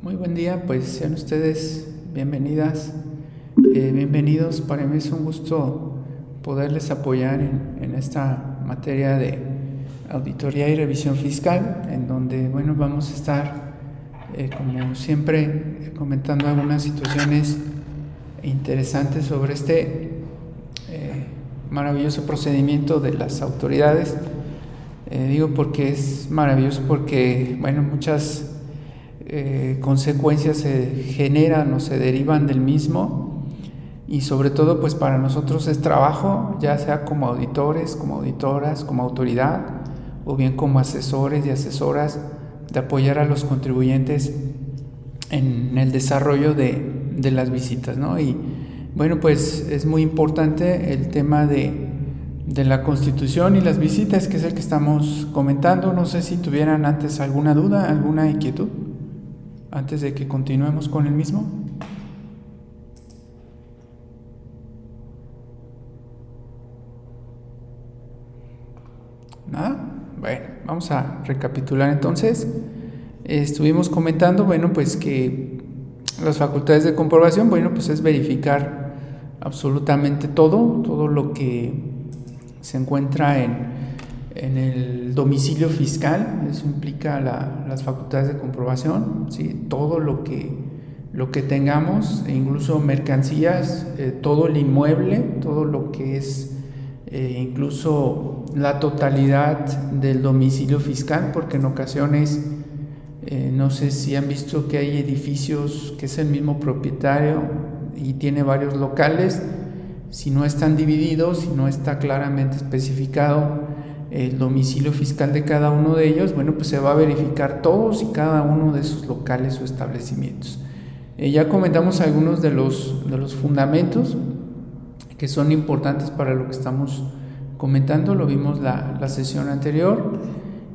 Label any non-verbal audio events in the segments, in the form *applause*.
Muy buen día, pues sean ustedes bienvenidas, eh, bienvenidos. Para mí es un gusto poderles apoyar en, esta materia de auditoría y revisión fiscal, en donde, bueno, vamos a estar, eh, como siempre, comentando algunas situaciones interesantes sobre este eh, maravilloso procedimiento de las autoridades. digo porque es maravilloso porque, bueno, muchas eh, consecuencias se generan o se derivan del mismo y sobre todo pues para nosotros es trabajo, ya sea como auditores, como auditoras, como autoridad o bien como asesores y asesoras de apoyar a los contribuyentes en el desarrollo de, las visitas, ¿no? Y bueno, pues es muy importante el tema de, de la constitución y las visitas, que es el que estamos comentando. No sé si tuvieran antes alguna duda, alguna inquietud antes de que continuemos con el mismo? ¿Nada? Bueno, vamos a recapitular entonces. Estuvimos comentando, bueno, pues que las facultades de comprobación, bueno, pues es verificar absolutamente todo, todo lo que se encuentra en, en el domicilio fiscal, eso implica las facultades de comprobación, ¿sí? todo lo que, lo que tengamos, e incluso mercancías, eh, todo el inmueble, todo lo que es eh, incluso la totalidad del domicilio fiscal, porque en ocasiones, eh, no sé si han visto que hay edificios que es el mismo propietario y tiene varios locales, si no están divididos, si no está claramente especificado, el domicilio fiscal de cada uno de ellos, bueno, pues se va a verificar todos y cada uno de sus locales o establecimientos. Eh, ya comentamos algunos de los, de los fundamentos que son importantes para lo que estamos comentando, lo vimos la, la sesión anterior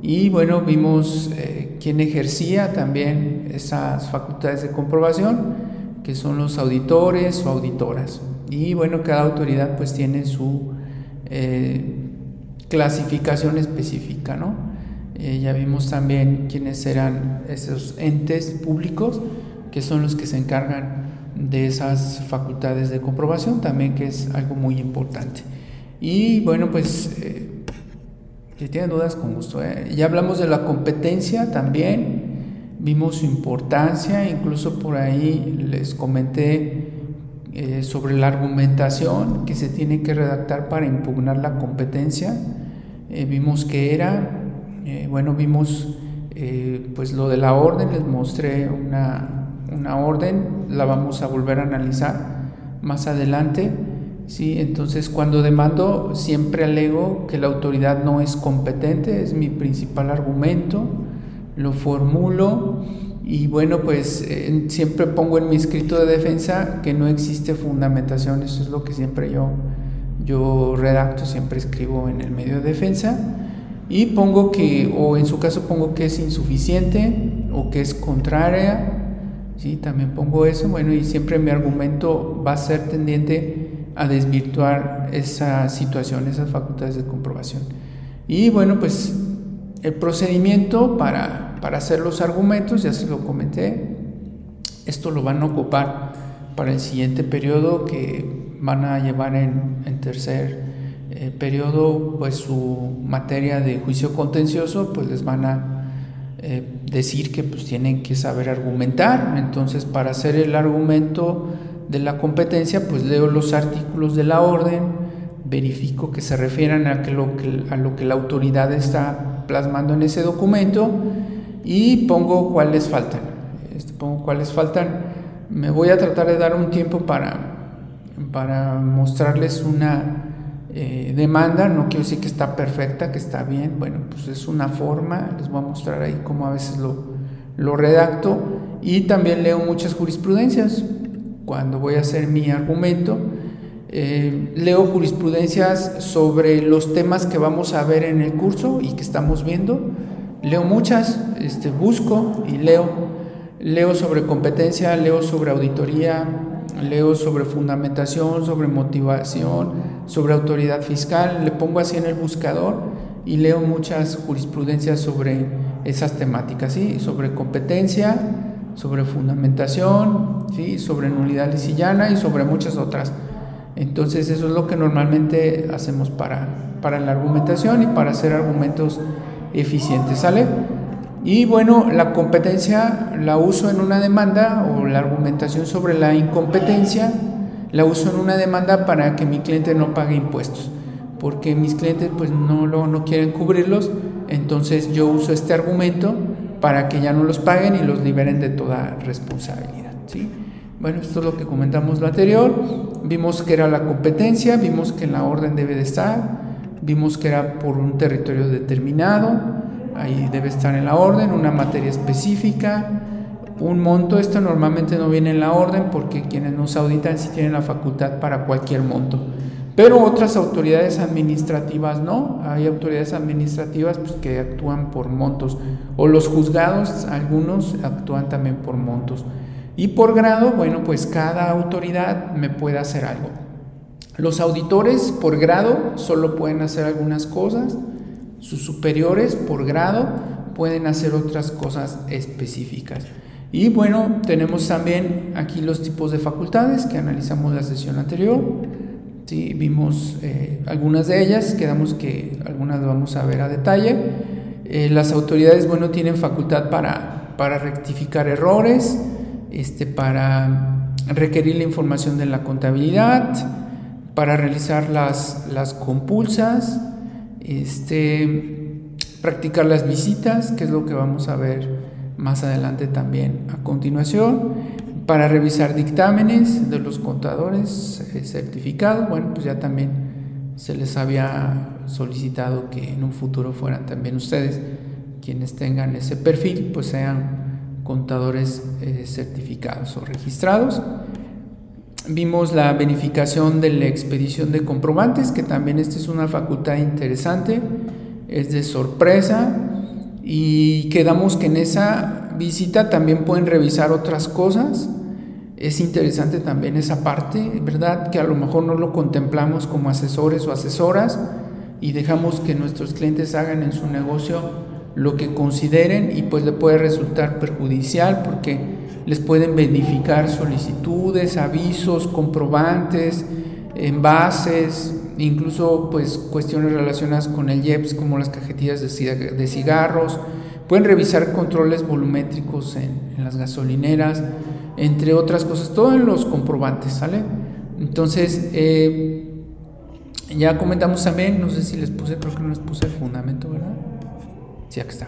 y bueno, vimos eh, quién ejercía también esas facultades de comprobación, que son los auditores o auditoras. Y bueno, cada autoridad pues tiene su... Eh, clasificación específica, ¿no? Eh, ya vimos también quiénes eran esos entes públicos que son los que se encargan de esas facultades de comprobación, también que es algo muy importante. Y bueno, pues eh, si tienen dudas, con gusto. ¿eh? Ya hablamos de la competencia también, vimos su importancia, incluso por ahí les comenté sobre la argumentación que se tiene que redactar para impugnar la competencia. Eh, vimos que era, eh, bueno, vimos eh, pues lo de la orden, les mostré una, una, orden, la vamos a volver a analizar más adelante. ¿sí? Entonces, cuando demando, siempre alego que la autoridad no es competente, es mi principal argumento, lo formulo y bueno, pues siempre pongo en mi escrito de defensa que no existe fundamentación, eso es lo que siempre yo yo redacto, siempre escribo en el medio de defensa y pongo que, o en su caso pongo que es insuficiente o que es contraria, ¿sí? también pongo eso, bueno, y siempre mi argumento va a ser tendiente a desvirtuar esa situación, esas facultades de comprobación. Y bueno, pues el procedimiento para, para hacer los argumentos, ya se lo comenté, esto lo van a ocupar para el siguiente periodo que van a llevar en, tercer eh, periodo pues su materia de juicio contencioso, pues les van a eh, decir que pues tienen que saber argumentar. Entonces para hacer el argumento de la competencia pues leo los artículos de la orden, verifico que se refieran a, que lo, que, a lo que la autoridad está plasmando en ese documento y pongo cuáles faltan. Este, pongo cuáles faltan. Me voy a tratar de dar un tiempo para para mostrarles una eh, demanda, no quiero decir que está perfecta, que está bien, bueno, pues es una forma, les voy a mostrar ahí cómo a veces lo, lo redacto y también leo muchas jurisprudencias cuando voy a hacer mi argumento. Eh, leo jurisprudencias sobre los temas que vamos a ver en el curso y que estamos viendo. Leo muchas, este, busco y leo. Leo sobre competencia, leo sobre auditoría, leo sobre fundamentación, sobre motivación, sobre autoridad fiscal, le pongo así en el buscador y leo muchas jurisprudencias sobre esas temáticas, ¿sí? sobre competencia, sobre fundamentación, ¿sí? sobre nulidad lisillana y sobre muchas otras. Entonces eso es lo que normalmente hacemos para, para la argumentación y para hacer argumentos eficientes, ¿sale? Y bueno, la competencia la uso en una demanda o la argumentación sobre la incompetencia la uso en una demanda para que mi cliente no pague impuestos, porque mis clientes pues no, lo, no quieren cubrirlos, entonces yo uso este argumento para que ya no los paguen y los liberen de toda responsabilidad. ¿sí? Bueno, esto es lo que comentamos lo anterior. Vimos que era la competencia, vimos que la orden debe de estar, vimos que era por un territorio determinado, ahí debe estar en la orden, una materia específica, un monto, esto normalmente no viene en la orden porque quienes nos auditan sí tienen la facultad para cualquier monto. Pero otras autoridades administrativas no, hay autoridades administrativas pues, que actúan por montos o los juzgados, algunos actúan también por montos. Y por grado, bueno, pues cada autoridad me puede hacer algo. Los auditores por grado solo pueden hacer algunas cosas, sus superiores por grado pueden hacer otras cosas específicas. Y bueno, tenemos también aquí los tipos de facultades que analizamos la sesión anterior. Sí, vimos eh, algunas de ellas, quedamos que algunas vamos a ver a detalle. Eh, las autoridades, bueno, tienen facultad para, para rectificar errores, este, para requerir la información de la contabilidad, para realizar las, las compulsas, este, practicar las visitas, que es lo que vamos a ver más adelante también a continuación, para revisar dictámenes de los contadores eh, certificados, bueno, pues ya también se les había solicitado que en un futuro fueran también ustedes quienes tengan ese perfil, pues sean contadores eh, certificados o registrados. Vimos la verificación de la expedición de comprobantes, que también esta es una facultad interesante, es de sorpresa, y quedamos que en esa visita también pueden revisar otras cosas. Es interesante también esa parte, ¿verdad? Que a lo mejor no lo contemplamos como asesores o asesoras y dejamos que nuestros clientes hagan en su negocio lo que consideren y pues le puede resultar perjudicial porque les pueden verificar solicitudes, avisos, comprobantes, envases, incluso pues cuestiones relacionadas con el IEPS como las cajetillas de cigarros, pueden revisar controles volumétricos en, las gasolineras, entre otras cosas, todo en los comprobantes, ¿sale? Entonces, eh, ya comentamos también, no sé si les puse, creo que no les puse el fundamento, ¿verdad? Sí, aquí está.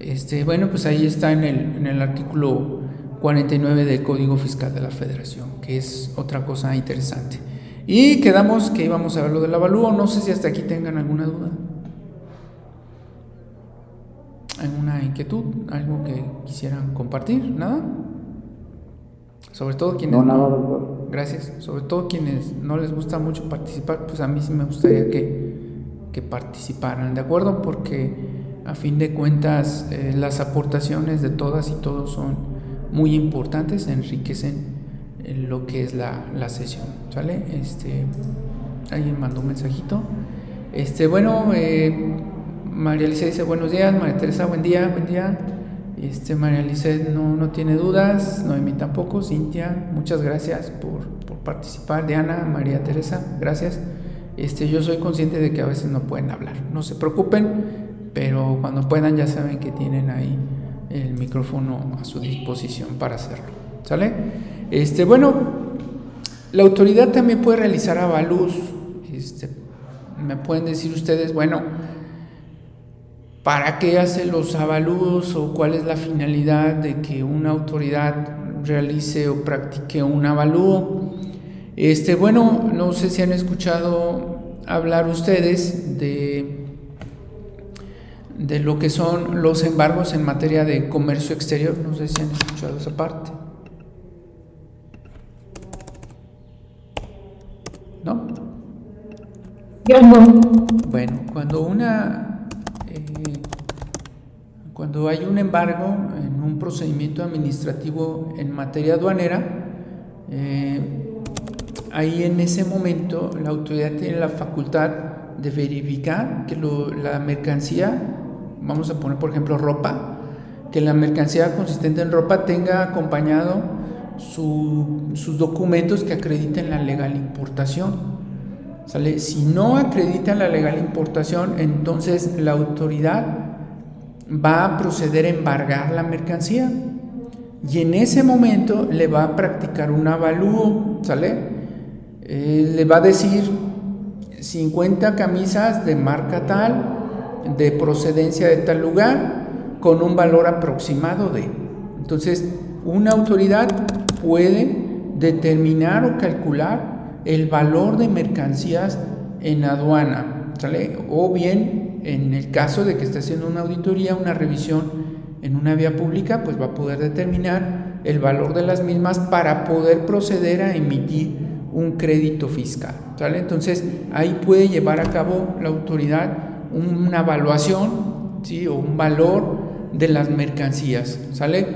Este, bueno, pues ahí está en el, en el artículo 49 del Código Fiscal de la Federación, que es otra cosa interesante. Y quedamos que íbamos a ver lo del avalúo. No sé si hasta aquí tengan alguna duda. ¿Alguna inquietud? ¿Algo que quisieran compartir? ¿Nada? Sobre todo quienes... No, Gracias. Sobre todo quienes no les gusta mucho participar, pues a mí sí me gustaría que, que participaran, ¿de acuerdo? Porque a fin de cuentas eh, las aportaciones de todas y todos son muy importantes, enriquecen lo que es la, la sesión, ¿sale? Este, alguien mandó un mensajito. Este, bueno, eh, María Alicia dice buenos días, María Teresa, buen día, buen día. Este, María Alicia no, no tiene dudas, Noemí tampoco, Cintia, muchas gracias por, por, participar. Diana, María Teresa, gracias. Este, yo soy consciente de que a veces no pueden hablar, no se preocupen, pero cuando puedan ya saben que tienen ahí el micrófono a su disposición para hacerlo. ¿Sale? Este, bueno, la autoridad también puede realizar avalúos. Este, me pueden decir ustedes, bueno, ¿para qué hace los avalúos o cuál es la finalidad de que una autoridad realice o practique un avalúo? Este, bueno, no sé si han escuchado hablar ustedes de, de lo que son los embargos en materia de comercio exterior. No sé si han escuchado esa parte. ¿no? Bueno, cuando una eh, cuando hay un embargo en un procedimiento administrativo en materia aduanera, eh, ahí en ese momento la autoridad tiene la facultad de verificar que la mercancía, vamos a poner por ejemplo ropa, que la mercancía consistente en ropa tenga acompañado sus documentos que acrediten la legal importación. ¿Sale? Si no acredita la legal importación, entonces la autoridad va a proceder a embargar la mercancía y en ese momento le va a practicar un avalúo, ¿sale? Eh, le va a decir 50 camisas de marca tal, de procedencia de tal lugar, con un valor aproximado de. Entonces, una autoridad puede determinar o calcular el valor de mercancías en aduana, ¿sale? O bien, en el caso de que esté haciendo una auditoría, una revisión en una vía pública, pues va a poder determinar el valor de las mismas para poder proceder a emitir un crédito fiscal. ¿sale? Entonces, ahí puede llevar a cabo la autoridad una evaluación ¿sí? o un valor de las mercancías. ¿sale?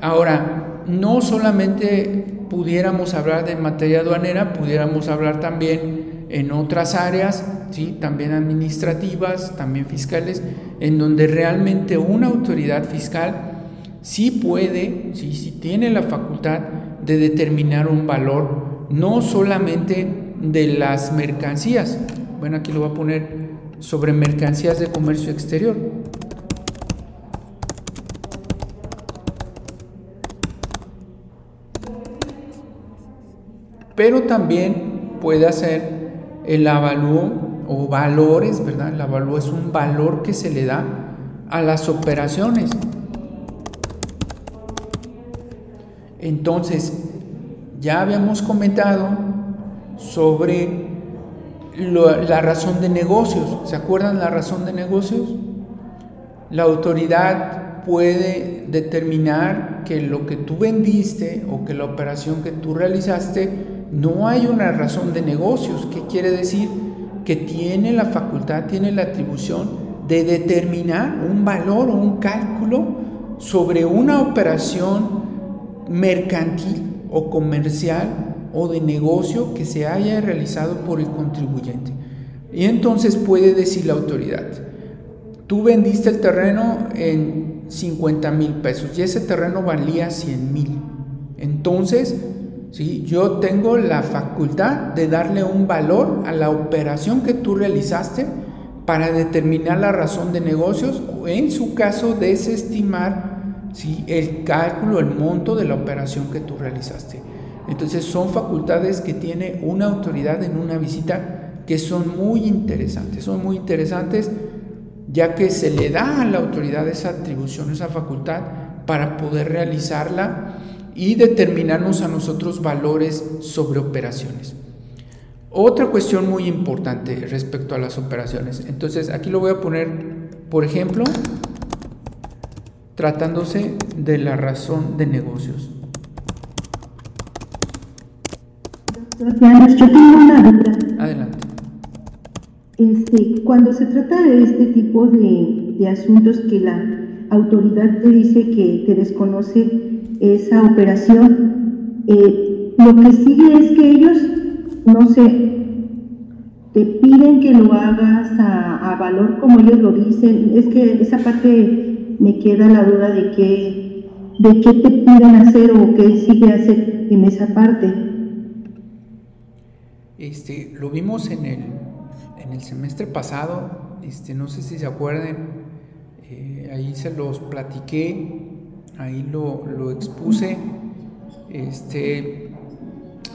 Ahora, no solamente pudiéramos hablar de materia aduanera, pudiéramos hablar también en otras áreas, ¿sí? también administrativas, también fiscales, en donde realmente una autoridad fiscal sí puede, sí, sí tiene la facultad de determinar un valor, no solamente de las mercancías. Bueno, aquí lo voy a poner sobre mercancías de comercio exterior. Pero también puede hacer el avalúo o valores, ¿verdad? El avalúo es un valor que se le da a las operaciones. Entonces, ya habíamos comentado sobre la razón de negocios. ¿Se acuerdan la razón de negocios? La autoridad puede determinar que lo que tú vendiste o que la operación que tú realizaste no hay una razón de negocios. ¿Qué quiere decir? que tiene la facultad, tiene la atribución de determinar un valor o un cálculo sobre una operación mercantil o comercial o de negocio que se haya realizado por el contribuyente. Y entonces puede decir la autoridad, tú vendiste el terreno en 50 mil pesos y ese terreno valía 100 mil. Entonces, ¿sí? Yo tengo la facultad de darle un valor a la operación que tú realizaste para determinar la razón de negocios o en su caso desestimar ¿sí? el cálculo, el monto de la operación que tú realizaste. Entonces son facultades que tiene una autoridad en una visita que son muy interesantes, son muy interesantes ya que se le da a la autoridad esa atribución, esa facultad para poder realizarla y determinarnos a nosotros valores sobre operaciones. Otra cuestión muy importante respecto a las operaciones. Entonces, aquí lo voy a poner, por ejemplo, tratándose de la razón de negocios. Yo tengo una duda. Adelante. Este, cuando se trata de este tipo de, de asuntos que la autoridad te dice que te desconoce esa operación, eh, lo que sigue es que ellos, no sé, te piden que lo hagas a, valor como ellos lo dicen. Es que esa parte me queda la duda de qué, de qué te piden hacer o qué sigue hacer en esa parte. Este, lo vimos en el, en el semestre pasado, este, no sé si se acuerdan, eh, ahí se los platiqué ahí lo, expuse. Este,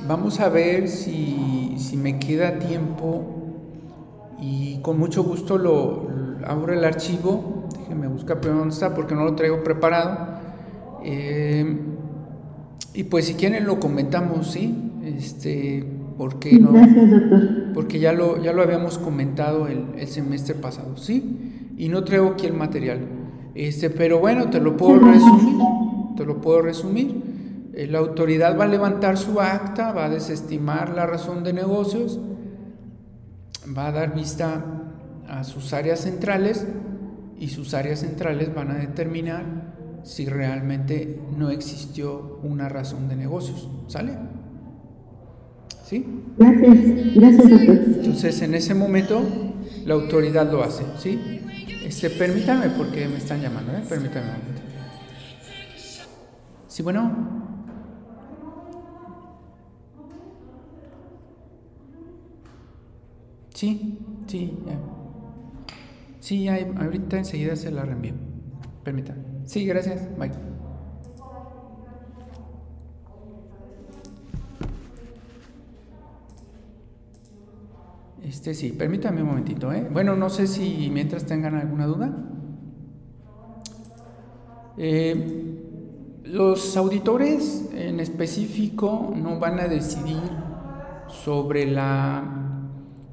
vamos a ver si, me queda tiempo y con mucho gusto lo, abro el archivo. Déjenme buscar primero dónde está porque no lo traigo preparado. Eh, y pues si quieren lo comentamos, ¿sí? Este, porque no, porque ya lo, ya lo habíamos comentado el, el semestre pasado, ¿sí? Y no traigo aquí el material. Este, pero bueno, te lo puedo resumir, te lo puedo resumir. Eh, la autoridad va a levantar su acta, va a desestimar la razón de negocios, va a dar vista a sus áreas centrales y sus áreas centrales van a determinar si realmente no existió una razón de negocios. ¿Sale? ¿Sí? Gracias, gracias doctor. Entonces en ese momento la autoridad lo hace, ¿sí? Este, permítame porque me están llamando, ¿eh? Permítame un momento. Sí, bueno. Sí, sí. Sí, ahorita enseguida se la reenvío. Permítame. Sí, gracias. Bye. Este sí, permítame un momentito, ¿eh? Bueno, no sé si mientras tengan alguna duda. Eh, los auditores en específico no van a decidir sobre la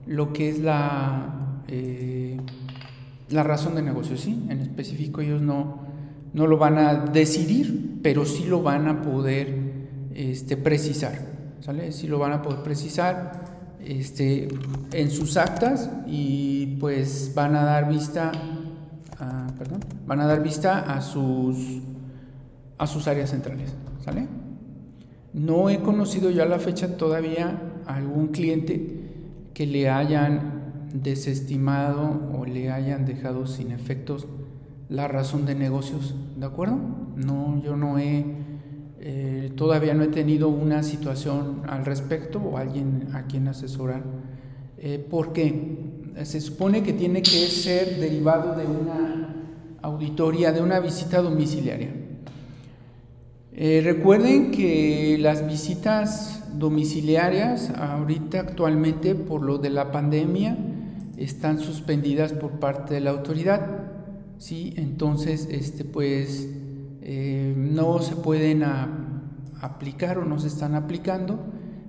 lo que es la eh, la razón de negocio, sí. En específico ellos no no lo van a decidir, pero sí lo van a poder este, precisar, ¿sale? Sí lo van a poder precisar este, en sus actas y pues van a dar vista, a, perdón, van a dar vista a sus, a sus áreas centrales, ¿sale? No he conocido ya la fecha todavía a algún cliente que le hayan desestimado o le hayan dejado sin efectos la razón de negocios, ¿de acuerdo? No, yo no he eh, todavía no he tenido una situación al respecto o alguien a quien asesorar. Eh, porque se supone que tiene que ser derivado de una auditoría, de una visita domiciliaria. Eh, recuerden que las visitas domiciliarias ahorita actualmente por lo de la pandemia están suspendidas por parte de la autoridad. ¿sí? Entonces, este, pues eh, no se pueden aplicar o no se están aplicando,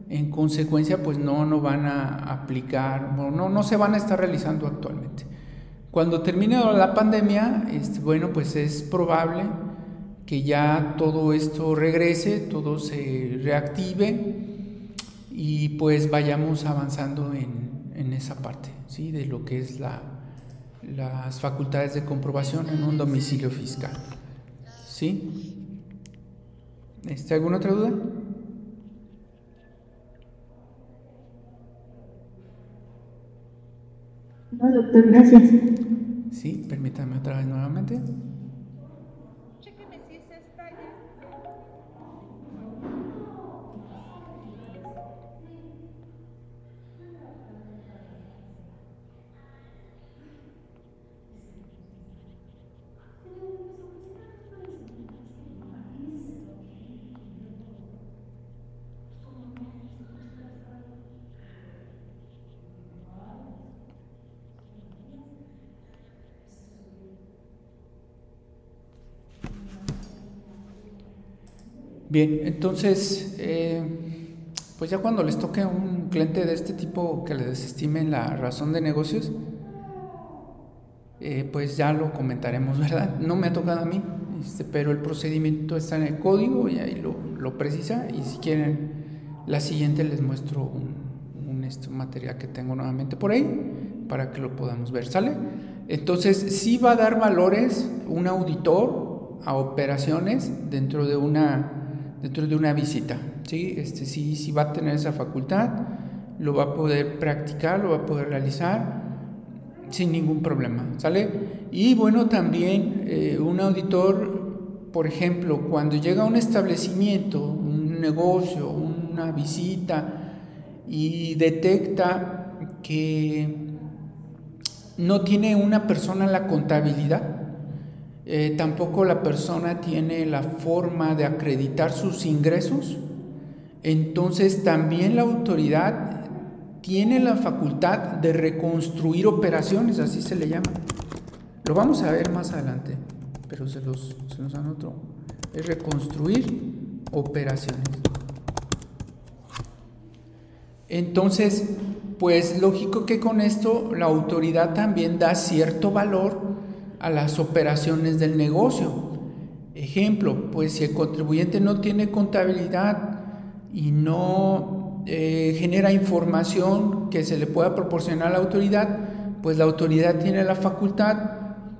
en consecuencia pues no, no van a aplicar, no, no se van a estar realizando actualmente. Cuando termine la pandemia, este, bueno, pues es probable que ya todo esto regrese, todo se reactive y pues vayamos avanzando en, en esa parte, ¿sí? De lo que es la, las facultades de comprobación en un domicilio fiscal. ¿Sí? ¿Este, ¿Alguna otra duda? No, doctor, gracias. Sí, permítame otra vez nuevamente. Bien, entonces, eh, pues ya cuando les toque un cliente de este tipo que les desestimen la razón de negocios, eh, pues ya lo comentaremos, *laughs* ¿verdad? No me ha tocado a mí, este, pero el procedimiento está en el código y ahí lo, precisa. Y si quieren, la siguiente les muestro un, un este, material que tengo nuevamente por ahí para que lo podamos ver, ¿sale? Entonces, sí va a dar valores un auditor a operaciones dentro de una dentro de una visita. ¿sí? Este, sí, sí va a tener esa facultad, lo va a poder practicar, lo va a poder realizar sin ningún problema. ¿Sale? Y bueno, también eh, un auditor, por ejemplo, cuando llega a un establecimiento, un negocio, una visita, y detecta que no tiene una persona la contabilidad, eh, tampoco la persona tiene la forma de acreditar sus ingresos, entonces también la autoridad tiene la facultad de reconstruir operaciones, así se le llama. Lo vamos a ver más adelante, pero se los, se los anoto. Es reconstruir operaciones. Entonces, pues lógico que con esto la autoridad también da cierto valor a las operaciones del negocio. Ejemplo, pues si el contribuyente no tiene contabilidad y no eh, genera información que se le pueda proporcionar a la autoridad, pues la autoridad tiene la facultad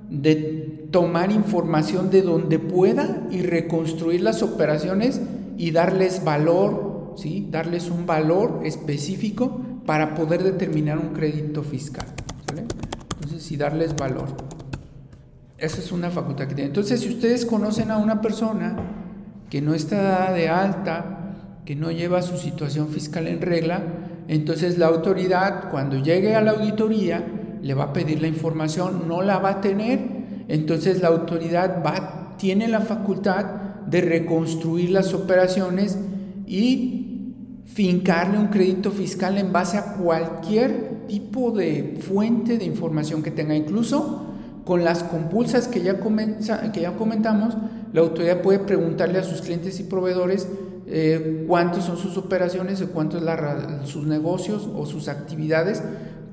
de tomar información de donde pueda y reconstruir las operaciones y darles valor, ¿sí? darles un valor específico para poder determinar un crédito fiscal. Entonces, y darles valor. Esa es una facultad que tiene. Entonces, si ustedes conocen a una persona que no está dada de alta, que no lleva su situación fiscal en regla, entonces la autoridad cuando llegue a la auditoría le va a pedir la información, no la va a tener, entonces la autoridad va, tiene la facultad de reconstruir las operaciones y fincarle un crédito fiscal en base a cualquier tipo de fuente de información que tenga, incluso con las compulsas que ya, que ya comentamos, la autoridad puede preguntarle a sus clientes y proveedores eh, cuántos son sus operaciones o cuántos sus negocios o sus actividades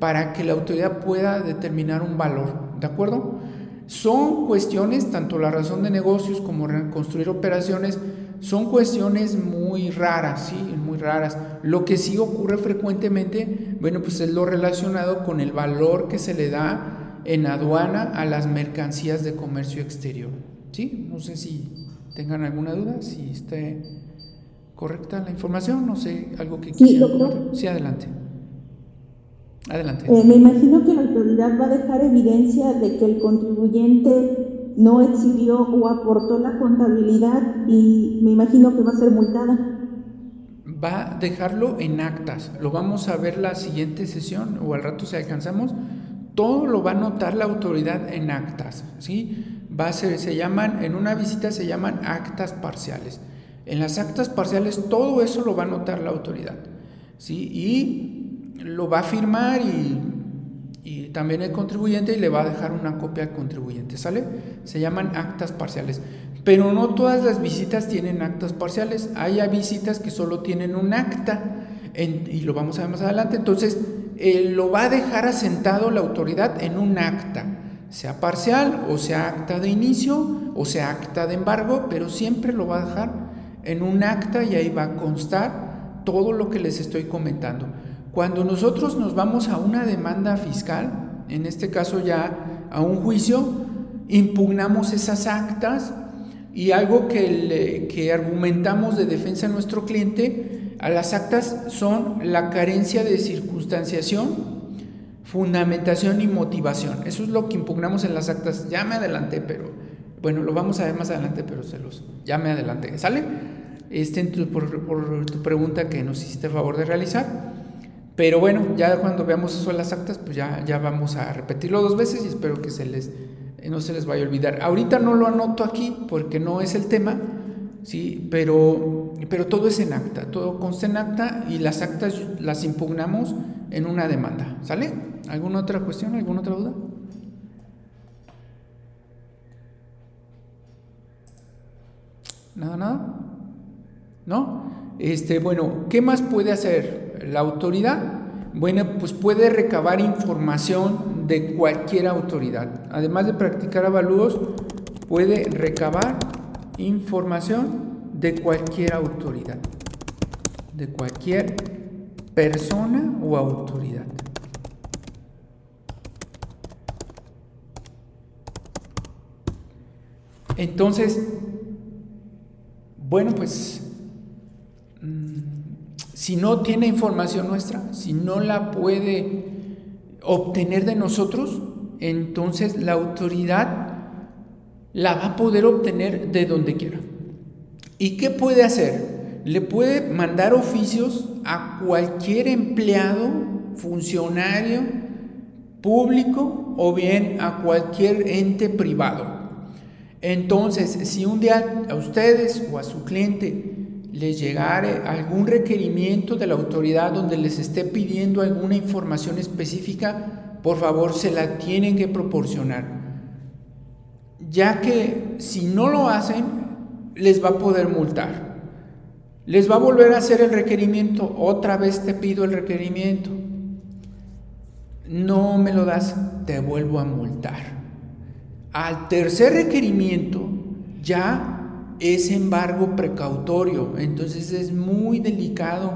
para que la autoridad pueda determinar un valor, ¿de acuerdo? Son cuestiones, tanto la razón de negocios como reconstruir operaciones, son cuestiones muy raras, sí, muy raras. Lo que sí ocurre frecuentemente, bueno, pues es lo relacionado con el valor que se le da en aduana a las mercancías de comercio exterior. ¿Sí? No sé si tengan alguna duda, si esté correcta la información, no sé, algo que quisiera sí, Sí, adelante. Adelante. Eh, me imagino que la autoridad va a dejar evidencia de que el contribuyente no exhibió o aportó la contabilidad y me imagino que va a ser multada. Va a dejarlo en actas. Lo vamos a ver la siguiente sesión o al rato si alcanzamos. Todo lo va a notar la autoridad en actas, ¿sí? Va a ser, se llaman, en una visita se llaman actas parciales. En las actas parciales todo eso lo va a notar la autoridad, ¿sí? Y lo va a firmar y, también el contribuyente y le va a dejar una copia al contribuyente, ¿sale? Se llaman actas parciales. Pero no todas las visitas tienen actas parciales. Hay visitas que solo tienen un acta y lo vamos a ver más adelante. Entonces, lo va a dejar asentado la autoridad en un acta, sea parcial o sea acta de inicio o sea acta de embargo, pero siempre lo va a dejar en un acta y ahí va a constar todo lo que les estoy comentando. Cuando nosotros nos vamos a una demanda fiscal, en este caso ya a un juicio, impugnamos esas actas y algo que, que argumentamos de defensa a nuestro cliente, a las actas son la carencia de circunstanciación, fundamentación y motivación. Eso es lo que impugnamos en las actas. Ya me adelanté, pero bueno, lo vamos a ver más adelante, pero se los, ya me adelanté, ¿sale? Este, por, tu pregunta que nos hiciste el favor de realizar. Pero bueno, ya cuando veamos eso en las actas, pues ya, ya vamos a repetirlo dos veces y espero que se les, no se les vaya a olvidar. Ahorita no lo anoto aquí porque no es el tema, ¿sí? pero, pero todo es en acta, todo consta en acta y las actas las impugnamos en una demanda. ¿Sale? ¿Alguna otra cuestión? ¿Alguna otra duda? Nada, nada. ¿No? Este, bueno, ¿qué más puede hacer la autoridad? Bueno, pues puede recabar información de cualquier autoridad. Además de practicar avalúos, puede recabar información de cualquier autoridad, de cualquier persona o autoridad. Entonces, bueno, pues si no tiene información nuestra, si no la puede obtener de nosotros, entonces la autoridad la va a poder obtener de donde quiera. ¿Y qué puede hacer? Le puede mandar oficios a cualquier empleado, funcionario público o bien a cualquier ente privado. Entonces, si un día a ustedes o a su cliente les llegare algún requerimiento de la autoridad donde les esté pidiendo alguna información específica, por favor se la tienen que proporcionar. Ya que si no lo hacen, les va a poder multar. Les va a volver a hacer el requerimiento, otra vez te pido el requerimiento. No me lo das, te vuelvo a multar. Al tercer requerimiento ya es embargo precautorio, entonces es muy delicado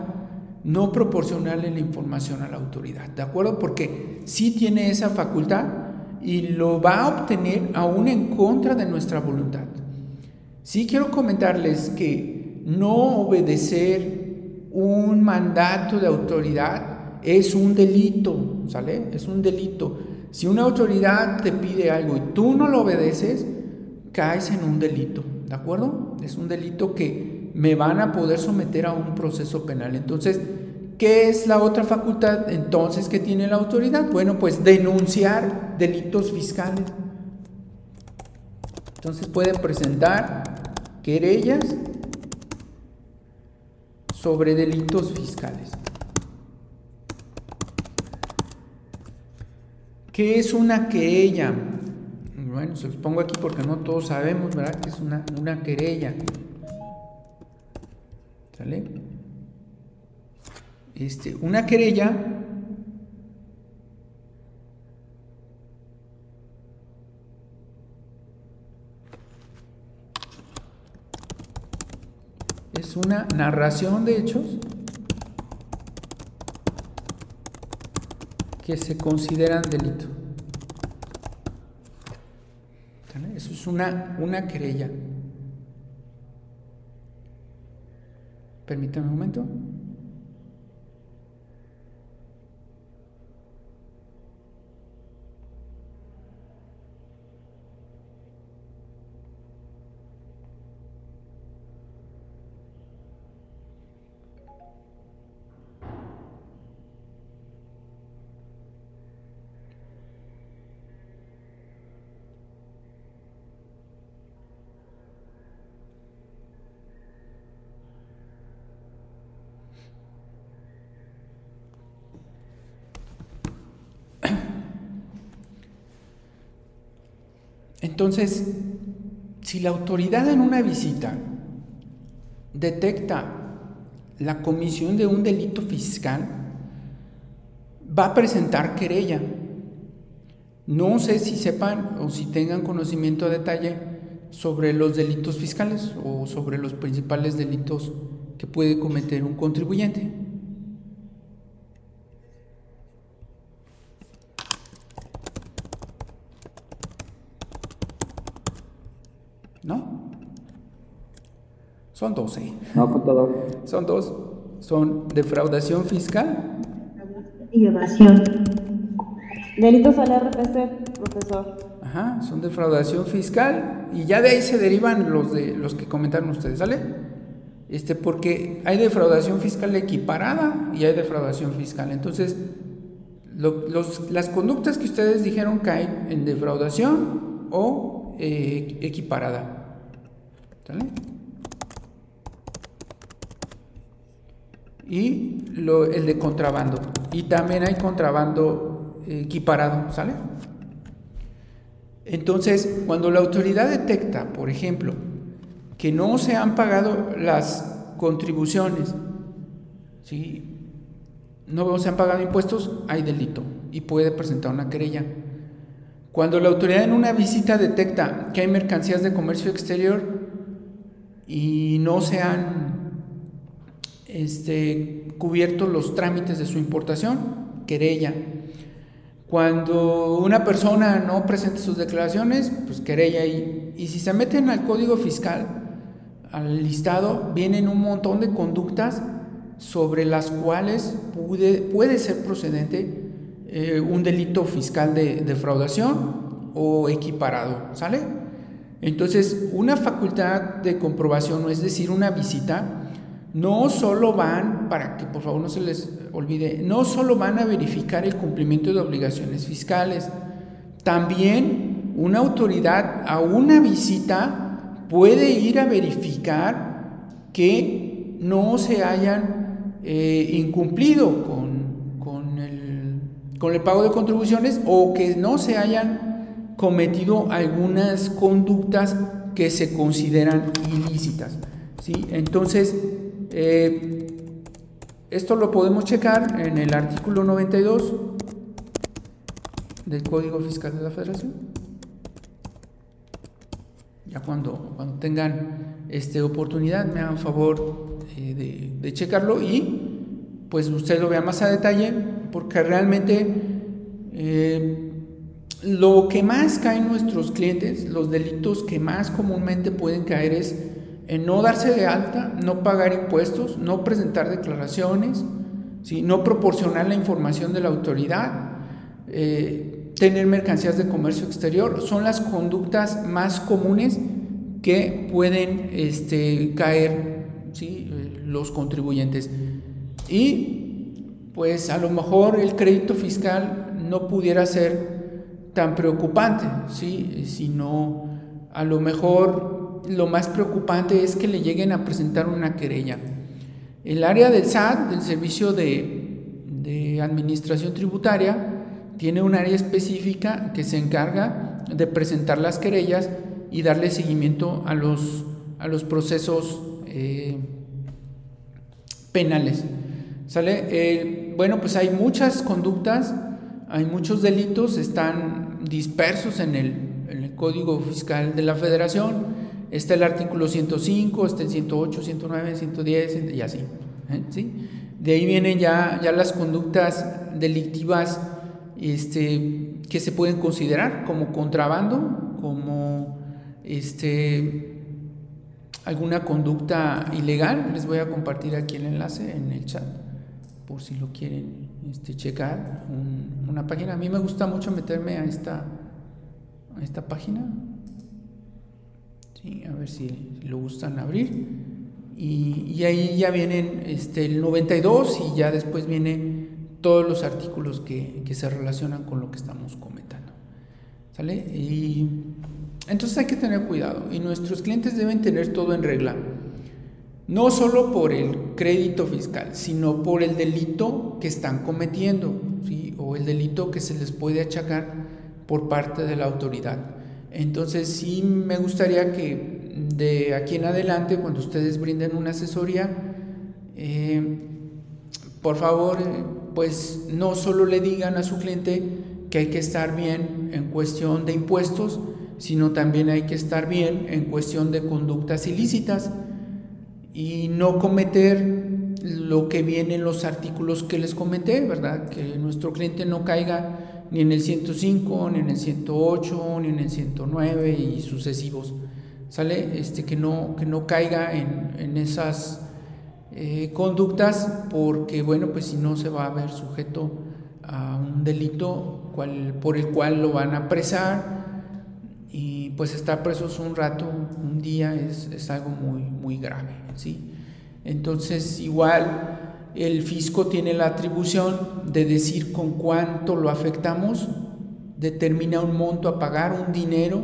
no proporcionarle la información a la autoridad, ¿de acuerdo? Porque sí tiene esa facultad y lo va a obtener aún en contra de nuestra voluntad. Sí quiero comentarles que no obedecer un mandato de autoridad es un delito, ¿sale? Es un delito. Si una autoridad te pide algo y tú no lo obedeces, caes en un delito. ¿De acuerdo? Es un delito que me van a poder someter a un proceso penal. Entonces, ¿qué es la otra facultad entonces que tiene la autoridad? Bueno, pues denunciar delitos fiscales. Entonces puede presentar querellas sobre delitos fiscales. ¿Qué es una querella? Bueno, se los pongo aquí porque no todos sabemos, ¿verdad? Que es una, una querella. ¿Sale? Este, una querella es una narración de hechos que se consideran delito. Eso es una, una querella. Permítame un momento. Entonces, si la autoridad en una visita detecta la comisión de un delito fiscal, va a presentar querella. No sé si sepan o si tengan conocimiento a detalle sobre los delitos fiscales o sobre los principales delitos que puede cometer un contribuyente. ¿No? Son 12. No, contador. Son dos. Son defraudación fiscal y evasión. Delitos al RPC, profesor. Ajá, son defraudación fiscal y ya de ahí se derivan los de los que comentaron ustedes, ¿sale? Este, porque hay defraudación fiscal equiparada y hay defraudación fiscal. Entonces, los, las conductas que ustedes dijeron caen en defraudación o eh, equiparada. Y el de contrabando. Y también hay contrabando equiparado, ¿sale? Entonces, cuando la autoridad detecta, por ejemplo, que no se han pagado las contribuciones, ¿sí? no se han pagado impuestos, hay delito y puede presentar una querella. Cuando la autoridad en una visita detecta que hay mercancías de comercio exterior, y no se han este, cubierto los trámites de su importación, querella. Cuando una persona no presenta sus declaraciones, pues querella. Y, y si se meten al código fiscal, al listado, vienen un montón de conductas sobre las cuales puede, puede ser procedente eh, un delito fiscal de defraudación o equiparado, ¿sale? Entonces, una facultad de comprobación, es decir, una visita, no solo van, para que por favor no se les olvide, no solo van a verificar el cumplimiento de obligaciones fiscales, también una autoridad a una visita puede ir a verificar que no se hayan eh, incumplido con, con, el, con el pago de contribuciones o que no se hayan cometido algunas conductas que se consideran ilícitas. ¿sí? Entonces, eh, esto lo podemos checar en el artículo 92 del Código Fiscal de la Federación. Ya cuando, cuando tengan este, oportunidad, me hagan favor eh, de, checarlo y pues usted lo vea más a detalle, porque realmente eh, lo que más caen nuestros clientes, los delitos que más comúnmente pueden caer es en no darse de alta, no pagar impuestos, no presentar declaraciones, no proporcionar la información de la autoridad, eh, tener mercancías de comercio exterior, son las conductas más comunes que pueden este, caer ¿sí? Eh, los contribuyentes. Y pues a lo mejor el crédito fiscal no pudiera ser tan preocupante, ¿sí? sino a lo mejor lo más preocupante es que le lleguen a presentar una querella. El área del SAT, del Servicio de, Administración Tributaria, tiene un área específica que se encarga de presentar las querellas y darle seguimiento a los, a los procesos eh, penales. ¿Sale? bueno, pues hay muchas conductas, hay muchos delitos, están dispersos en el Código Fiscal de la Federación. Está el artículo 105, está el 108, 109, 110 y así. ¿eh? ¿sí? De ahí vienen ya, ya las conductas delictivas este, que se pueden considerar como contrabando, como este, alguna conducta ilegal. Les voy a compartir aquí el enlace en el chat por si lo quieren este, checar. una página. A mí me gusta mucho meterme a esta, a esta página. A ver si lo gustan abrir. Y, ahí ya vienen este, el 92 y ya después viene todos los artículos que, se relacionan con lo que estamos comentando. ¿Sale? Y entonces hay que tener cuidado y nuestros clientes deben tener todo en regla. No solo por el crédito fiscal, sino por el delito que están cometiendo, ¿sí? o el delito que se les puede achacar por parte de la autoridad. Entonces sí me gustaría que de aquí en adelante, cuando ustedes brinden una asesoría, eh, por favor, pues no solo le digan a su cliente que hay que estar bien en cuestión de impuestos, sino también hay que estar bien en cuestión de conductas ilícitas y no cometer lo que viene en los artículos que les comenté, ¿verdad? Que nuestro cliente no caiga ni en el 105, ni en el 108, ni en el 109 y sucesivos. ¿Sale? Este, que, no, que no caiga en, en esas eh, conductas porque, bueno, pues si no se va a ver sujeto a un delito por el cual lo van a apresar y pues estar presos un rato, un día es, es algo muy, muy grave, ¿sí? Entonces, igual el fisco tiene la atribución de decir con cuánto lo afectamos, determina un monto a pagar, un dinero,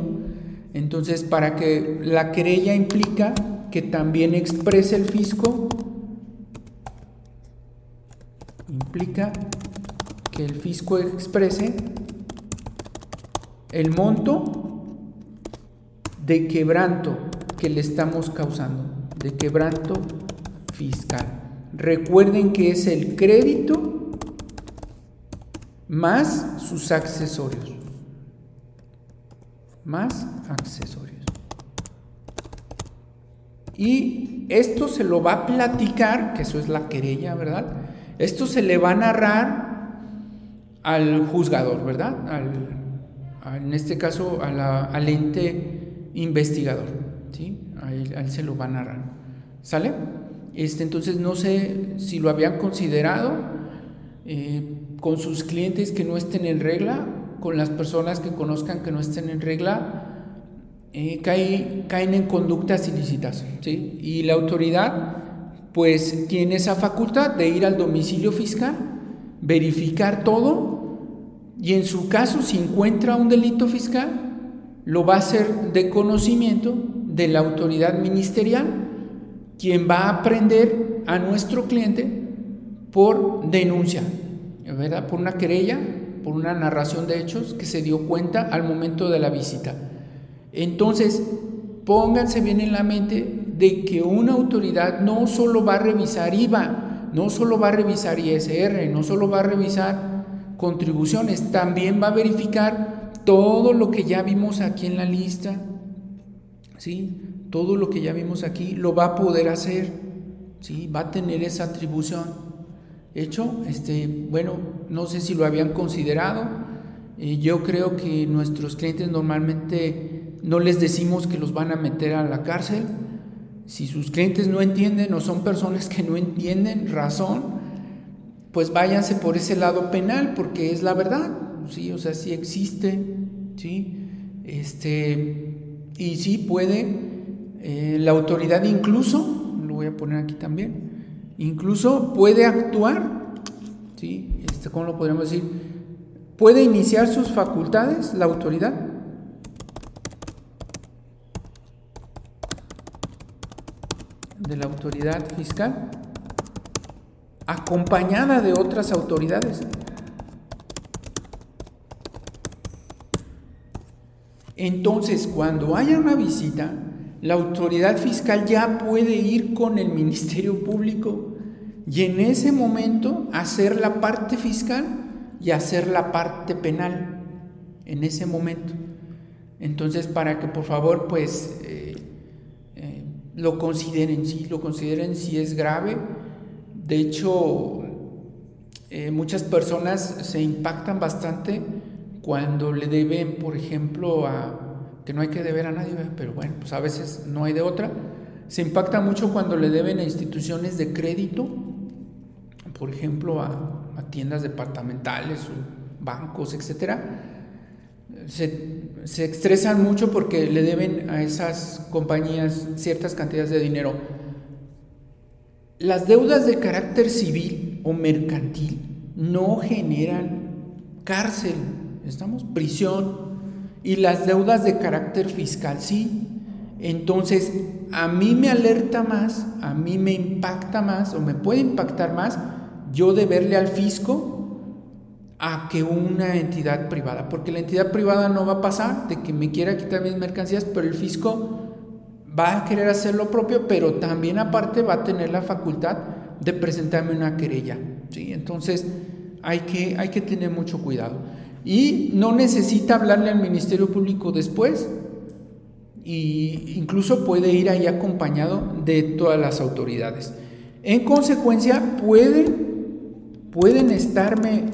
entonces para que la querella implica que también exprese el fisco implica que el fisco exprese el monto de quebranto que le estamos causando, de quebranto fiscal. Recuerden que es el crédito más sus accesorios. Más accesorios. Y esto se lo va a platicar, que eso es la querella, ¿verdad? Esto se le va a narrar al juzgador, ¿verdad? en este caso al ente investigador, ¿sí? A se lo va a narrar. ¿Sale? Este, entonces no sé si lo habían considerado eh, con sus clientes que no estén en regla, con las personas que conozcan que no estén en regla, eh, caen, en conductas ilícitas. ¿sí? Y la autoridad pues tiene esa facultad de ir al domicilio fiscal, verificar todo y en su caso si encuentra un delito fiscal, lo va a hacer de conocimiento de la autoridad ministerial, quien va a prender a nuestro cliente por denuncia, ¿verdad? por una querella, por una narración de hechos que se dio cuenta al momento de la visita. Entonces, pónganse bien en la mente de que una autoridad no solo va a revisar IVA, no solo va a revisar ISR, no solo va a revisar contribuciones, también va a verificar todo lo que ya vimos aquí en la lista, ¿sí? Todo lo que ya vimos aquí lo va a poder hacer, ¿sí? Va a tener esa atribución. Hecho, este, bueno, no sé si lo habían considerado. Eh, yo creo que nuestros clientes normalmente no les decimos que los van a meter a la cárcel, si sus clientes no entienden o son personas que no entienden razón, pues váyanse por ese lado penal porque es la verdad, ¿sí? O sea, sí existe, ¿sí? Este, y sí puede Eh, la autoridad incluso, lo voy a poner aquí también, incluso puede actuar, ¿sí? Este, ¿Cómo lo podríamos decir? Puede iniciar sus facultades, la autoridad, de la autoridad fiscal, acompañada de otras autoridades. Entonces, cuando haya una visita, la autoridad fiscal ya puede ir con el Ministerio Público y en ese momento hacer la parte fiscal y hacer la parte penal. En ese momento. Entonces, para que por favor, pues, eh, eh, lo consideren, sí, lo consideren si es grave. De hecho, eh, muchas personas se impactan bastante cuando le deben, por ejemplo, a que no hay que deber a nadie, pero bueno, pues a veces no hay de otra. Se impacta mucho cuando le deben a instituciones de crédito, por ejemplo, a, tiendas departamentales o bancos, etcétera. Se, se estresan mucho porque le deben a esas compañías ciertas cantidades de dinero. Las deudas de carácter civil o mercantil no generan cárcel, estamos prisión y las deudas de carácter fiscal sí. Entonces, a mí me alerta más, a mí me impacta más o me puede impactar más yo deberle al fisco a que una entidad privada, porque la entidad privada no va a pasar de que me quiera quitar mis mercancías, pero el fisco va a querer hacer lo propio, pero también aparte va a tener la facultad de presentarme una querella. ¿sí? Entonces, hay que, hay que tener mucho cuidado. Y no necesita hablarle al Ministerio Público después, e incluso puede ir ahí acompañado de todas las autoridades. En consecuencia, pueden, pueden estarme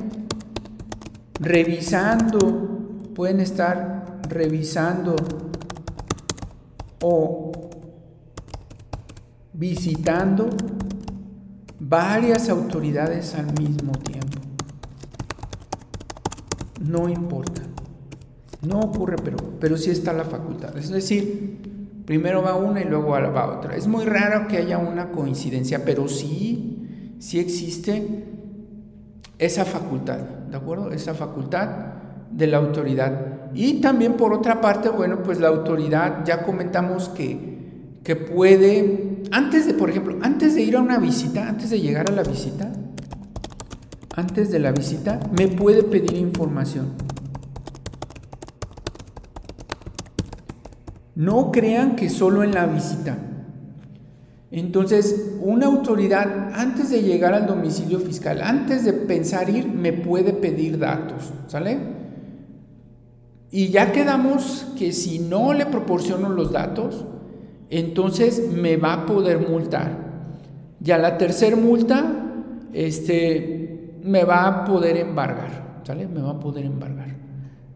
revisando, pueden estar revisando o visitando varias autoridades al mismo tiempo. No importa. No ocurre, pero, pero sí está la facultad. Es decir, primero va una y luego va otra. Es muy raro que haya una coincidencia, pero sí, sí existe esa facultad, ¿de acuerdo? Esa facultad de la autoridad. Y también por otra parte, bueno, pues la autoridad, ya comentamos que, que puede, antes de, por ejemplo, antes de ir a una visita, antes de llegar a la visita, antes de la visita, me puede pedir información. No crean que solo en la visita. Entonces, una autoridad, antes de llegar al domicilio fiscal, antes de pensar ir, me puede pedir datos, ¿sale? Y ya quedamos que si no le proporciono los datos, entonces me va a poder multar. Ya la tercera multa, este, me va a poder embargar, ¿sale? Me va a poder embargar.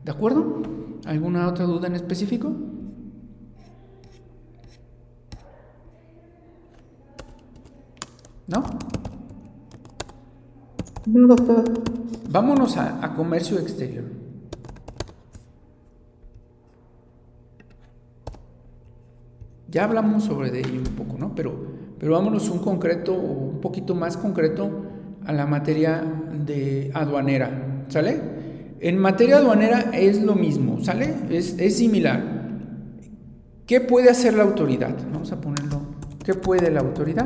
¿De acuerdo? ¿Alguna otra duda en específico? ¿No? No, doctor. Vámonos a, comercio exterior. Ya hablamos sobre de ello un poco, ¿no? Pero, pero vámonos un concreto, un poquito más concreto a la materia de aduanera, ¿sale? En materia aduanera es lo mismo, ¿sale? Es, es similar. ¿Qué puede hacer la autoridad? Vamos a ponerlo. ¿Qué puede la autoridad?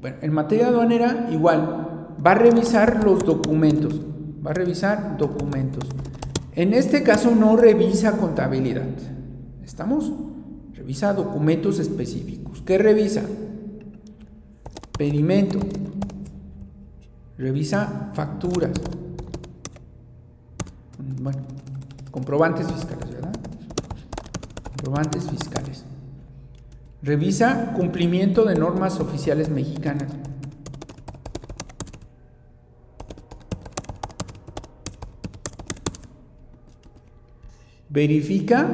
Bueno, en materia aduanera igual, va a revisar los documentos, va a revisar documentos. En este caso no revisa contabilidad, ¿estamos? Revisa documentos específicos. ¿Qué revisa? Pedimento. Revisa facturas. Bueno, comprobantes fiscales, ¿verdad? Comprobantes fiscales. Revisa cumplimiento de normas oficiales mexicanas. Verifica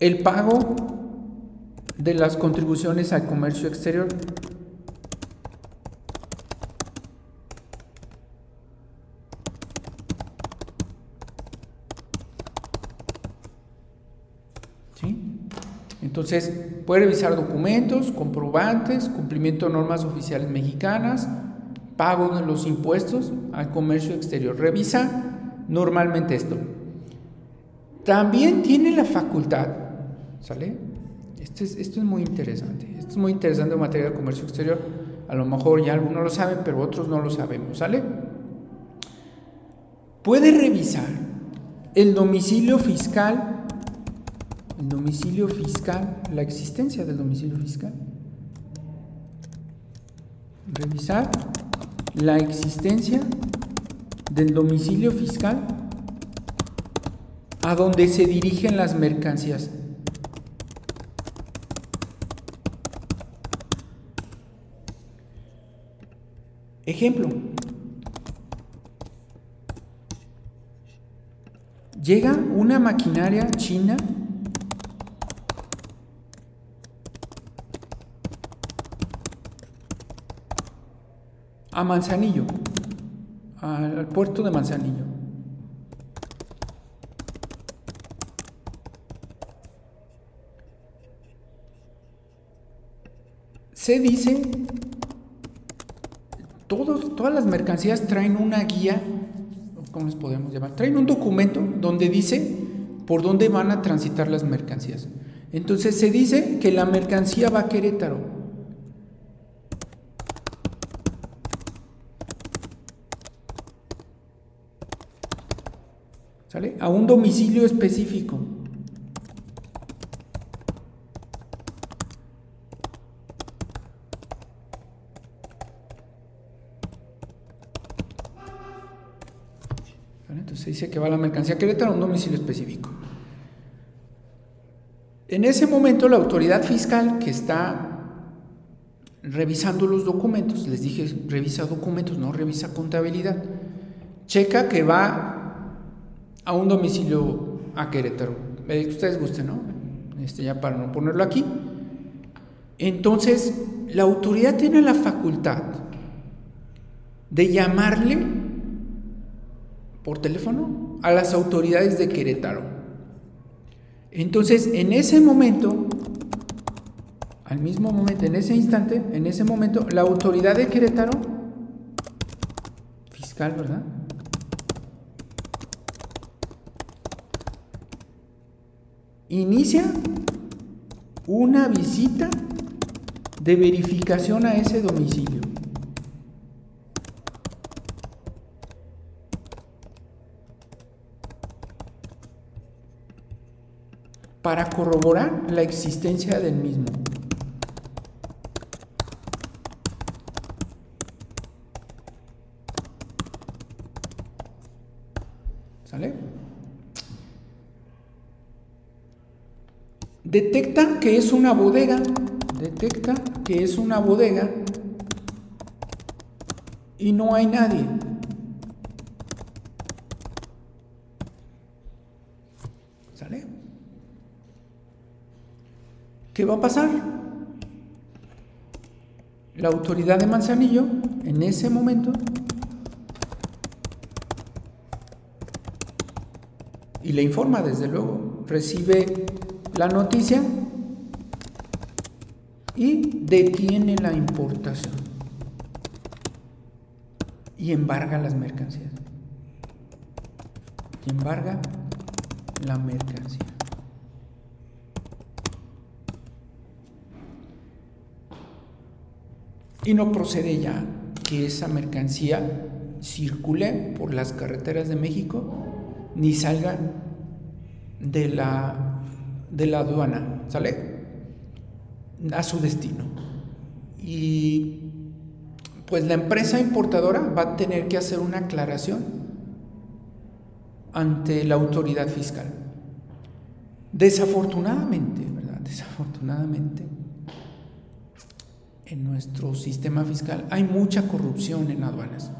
el pago de las contribuciones al comercio exterior. ¿Sí? Entonces, puede revisar documentos, comprobantes, cumplimiento de normas oficiales mexicanas, pago de los impuestos al comercio exterior. Revisa normalmente esto. También tiene la facultad, ¿sale? Esto es, muy interesante. Esto es muy interesante en materia de comercio exterior. A lo mejor ya algunos lo saben, pero otros no lo sabemos, ¿sale? Puede revisar el domicilio fiscal, el domicilio fiscal, la existencia del domicilio fiscal. Revisar la existencia del domicilio fiscal a donde se dirigen las mercancías. Ejemplo. Llega una maquinaria china a Manzanillo, al puerto de Manzanillo. Se dice, todos, todas las mercancías traen una guía, ¿cómo les podemos llamar? Traen un documento donde dice por dónde van a transitar las mercancías. Entonces se dice que la mercancía va a Querétaro. ¿Sale? A un domicilio específico. Se dice que va la mercancía a Querétaro a un domicilio específico. En ese momento la autoridad fiscal que está revisando los documentos, les dije, revisa documentos, no revisa contabilidad, checa que va a un domicilio a Querétaro, que ustedes gusten, ¿no? Este ya para no ponerlo aquí. Entonces, la autoridad tiene la facultad de llamarle por teléfono a las autoridades de Querétaro. Entonces, en ese momento, al mismo momento, en ese instante, en ese momento, la autoridad de Querétaro, fiscal, ¿verdad? Inicia una visita de verificación a ese domicilio. Para corroborar la existencia del mismo. ¿Sale? Detecta que es una bodega, detecta que es una bodega y no hay nadie. ¿Qué va a pasar? La autoridad de Manzanillo, en ese momento, y le informa, desde luego, recibe la noticia y detiene la importación y embarga las mercancías. Y embarga la mercancía. Y no procede ya que esa mercancía circule por las carreteras de México ni salga de la, de la aduana, ¿sale? A su destino. Y pues la empresa importadora va a tener que hacer una aclaración ante la autoridad fiscal. Desafortunadamente, ¿verdad? Desafortunadamente, en nuestro sistema fiscal hay mucha corrupción en aduanas.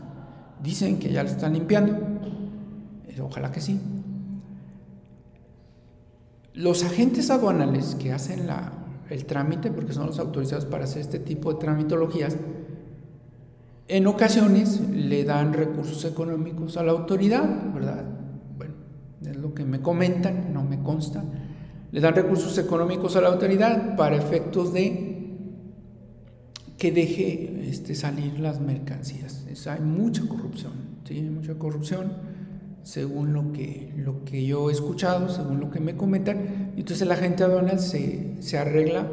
Dicen que ya lo están limpiando. Ojalá que sí. Los agentes aduanales que hacen la, el trámite, porque son los autorizados para hacer este tipo de tramitologías, en ocasiones le dan recursos económicos a la autoridad, ¿verdad? Bueno, es lo que me comentan, no me consta. le dan recursos económicos a la autoridad para efectos de que deje este, salir las mercancías. hay mucha corrupción, ¿sí? hay mucha corrupción según lo que, lo que yo he escuchado, según lo que me comentan. Entonces el agente aduanal se, se arregla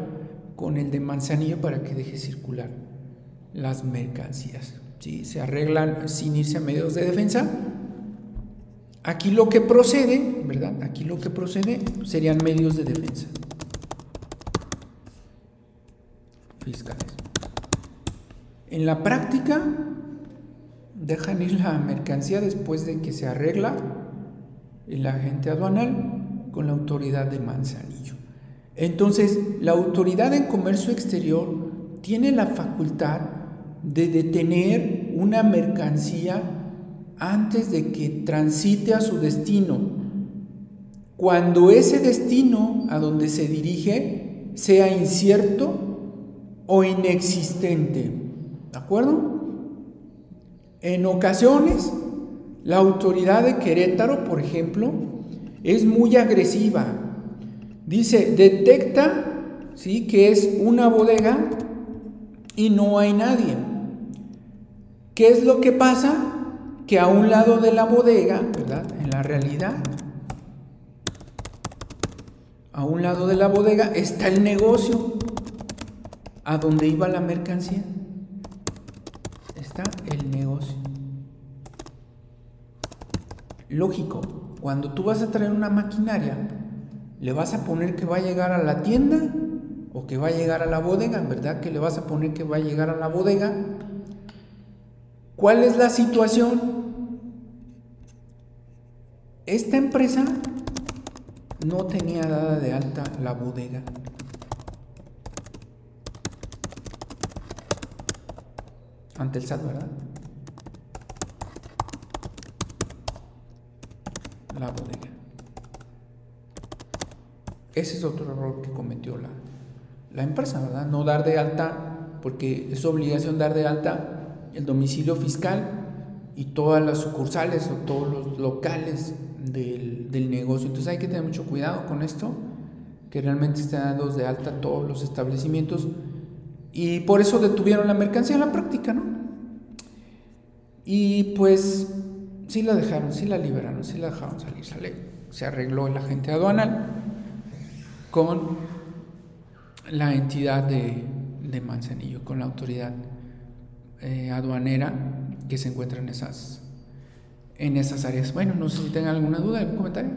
con el de Manzanillo para que deje circular las mercancías. ¿sí? Se arreglan sin irse a medios de defensa Aquí lo que procede, ¿verdad? Aquí lo que procede serían medios de defensa. Fiscales. En la práctica, dejan ir la mercancía después de que se arregla el agente aduanal con la autoridad de Manzanillo. Entonces, la autoridad en comercio exterior tiene la facultad de detener una mercancía antes de que transite a su destino, cuando ese destino a donde se dirige sea incierto o inexistente. ¿De acuerdo? En ocasiones, la autoridad de Querétaro, por ejemplo, es muy agresiva. Dice, detecta ¿sí? que es una bodega y no hay nadie. ¿Qué es lo que pasa? que a un lado de la bodega, ¿verdad? En la realidad, a un lado de la bodega está el negocio a donde iba la mercancía. Está el negocio. Lógico, cuando tú vas a traer una maquinaria, le vas a poner que va a llegar a la tienda o que va a llegar a la bodega, ¿verdad? Que le vas a poner que va a llegar a la bodega ¿Cuál es la situación? Esta empresa no tenía dada de alta la bodega. Ante el SAT, ¿verdad? La bodega. Ese es otro error que cometió la, la empresa, ¿verdad? No dar de alta, porque es obligación dar de alta el domicilio fiscal y todas las sucursales o todos los locales del, negocio. Entonces hay que tener mucho cuidado con esto, que realmente estén dados de alta todos los establecimientos y por eso detuvieron la mercancía en la práctica, ¿no? Y pues sí la dejaron, sí la liberaron, sí la dejaron salir, se arregló el agente aduanal con la entidad de, de Manzanillo, con la autoridad eh, aduanera que se encuentra en esas, en esas áreas. Bueno, no sé si tengan alguna duda, algún comentario.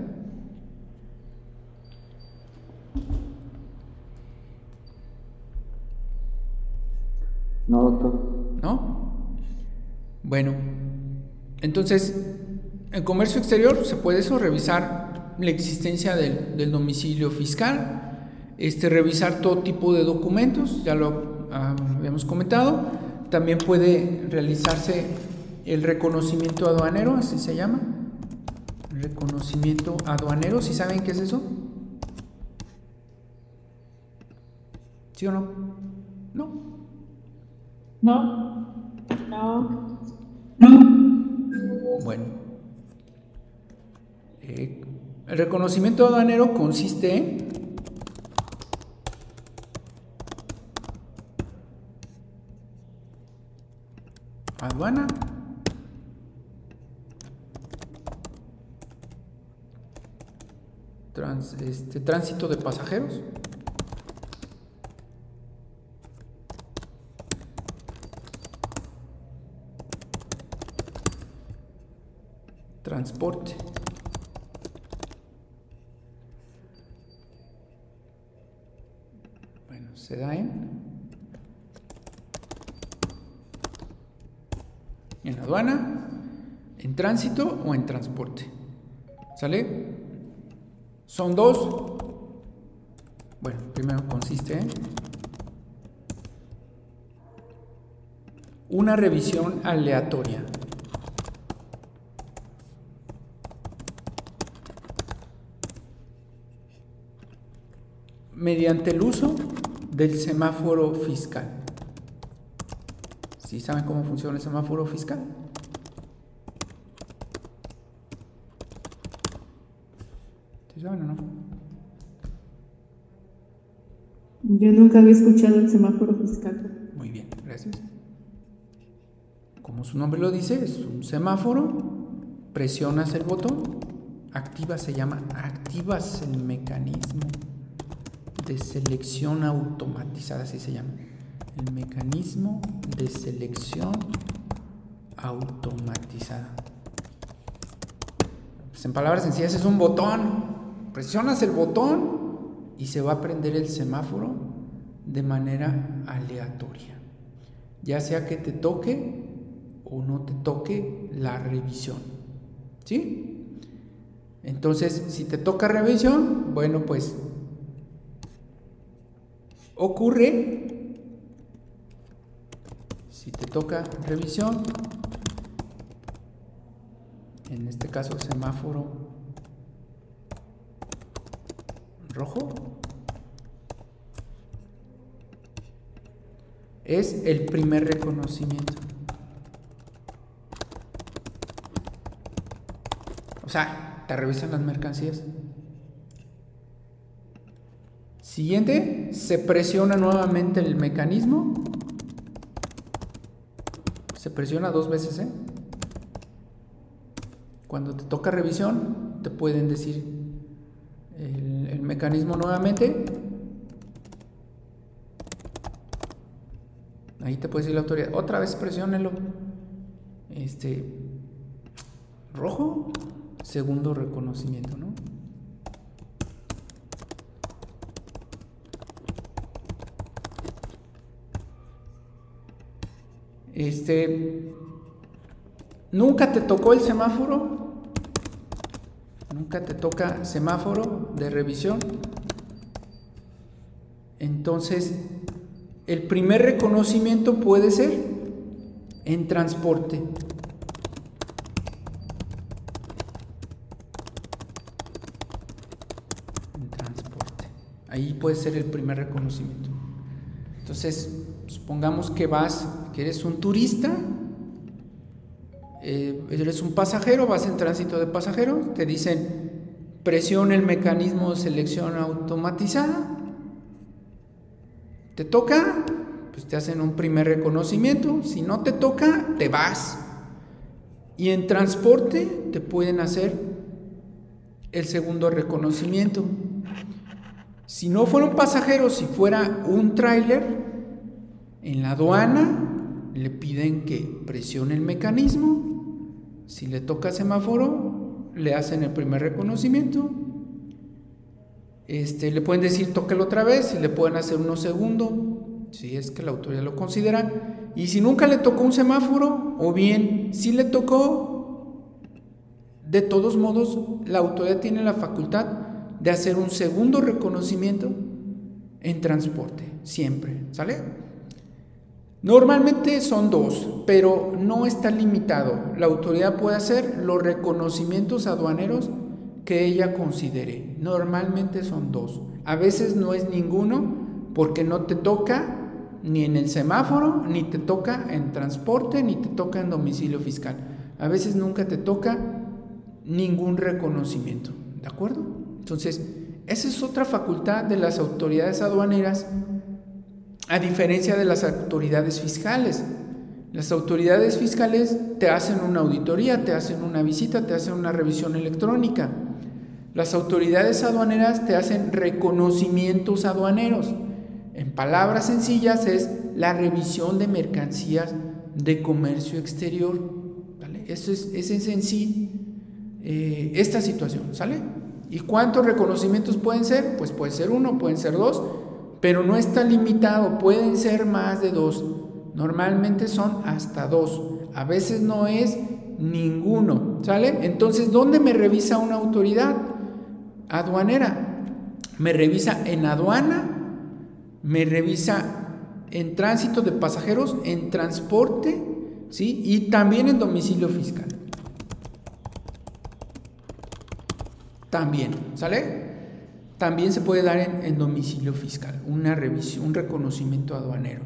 No, doctor. ¿No? Bueno, entonces, en comercio exterior se puede eso, revisar la existencia del, del domicilio fiscal, este, revisar todo tipo de documentos, ya lo ah, habíamos comentado, también puede realizarse el reconocimiento aduanero, así se llama. Reconocimiento aduanero, ¿sí saben qué es eso? ¿Sí o? No. No. No. No. Bueno. Eh, el reconocimiento aduanero consiste en aduana. este, tránsito de pasajeros. Transporte. Bueno, se da en en aduana, en tránsito o en transporte. ¿Sale? Son dos. Bueno, primero consiste en una revisión aleatoria. Mediante el uso del semáforo fiscal. ¿Sí saben cómo funciona el semáforo fiscal? ¿Sí saben o no? Yo nunca había escuchado el semáforo fiscal. Muy bien, gracias. Como su nombre lo dice, es un semáforo, presionas el botón, activas, se llama, activas el mecanismo de selección automatizada, así se llama. El mecanismo de selección automatizada. Pues en palabras sencillas es un botón. Presionas el botón y se va a prender el semáforo de manera aleatoria. Ya sea que te toque o no te toque la revisión. ¿Sí? Entonces, si te toca revisión, bueno, pues ocurre, si te toca revisión, en este caso semáforo rojo, es el primer reconocimiento. O sea, te revisan las mercancías. Siguiente, se presiona nuevamente el mecanismo. Se presiona dos veces, ¿eh? Cuando te toca revisión, te pueden decir el, el mecanismo nuevamente. Ahí te puede decir la autoridad, otra vez presiónelo. Este, rojo, segundo reconocimiento, ¿no? Este, nunca te tocó el semáforo, nunca te toca semáforo de revisión. Entonces, el primer reconocimiento puede ser en transporte. En transporte. Ahí puede ser el primer reconocimiento. Entonces, supongamos que vas, que eres un turista, eh, eres un pasajero, vas en tránsito de pasajeros, te dicen presiona el mecanismo de selección automatizada, te toca, pues te hacen un primer reconocimiento, si no te toca, te vas. Y en transporte te pueden hacer el segundo reconocimiento. Si no fuera un pasajero, si fuera un tráiler, en la aduana le piden que presione el mecanismo. Si le toca semáforo, le hacen el primer reconocimiento. Este, le pueden decir tóquelo otra vez y le pueden hacer uno segundo, si es que la autoridad lo considera. Y si nunca le tocó un semáforo, o bien si le tocó, de todos modos, la autoridad tiene la facultad de hacer un segundo reconocimiento en transporte, siempre, ¿sale? Normalmente son dos, pero no está limitado. La autoridad puede hacer los reconocimientos aduaneros que ella considere. Normalmente son dos. A veces no es ninguno porque no te toca ni en el semáforo, ni te toca en transporte, ni te toca en domicilio fiscal. A veces nunca te toca ningún reconocimiento. ¿De acuerdo? Entonces, esa es otra facultad de las autoridades aduaneras, a diferencia de las autoridades fiscales. Las autoridades fiscales te hacen una auditoría, te hacen una visita, te hacen una revisión electrónica. Las autoridades aduaneras te hacen reconocimientos aduaneros. En palabras sencillas es la revisión de mercancías de comercio exterior. ¿vale? Eso es, es en sí eh, esta situación, ¿sale? ¿Y cuántos reconocimientos pueden ser? Pues puede ser uno, pueden ser dos, pero no está limitado, pueden ser más de dos. Normalmente son hasta dos, a veces no es ninguno, ¿sale? Entonces, ¿dónde me revisa una autoridad aduanera? Me revisa en aduana, me revisa en tránsito de pasajeros, en transporte, ¿sí? Y también en domicilio fiscal. También, ¿sale? También se puede dar en, en, domicilio fiscal, una revisión, un reconocimiento aduanero.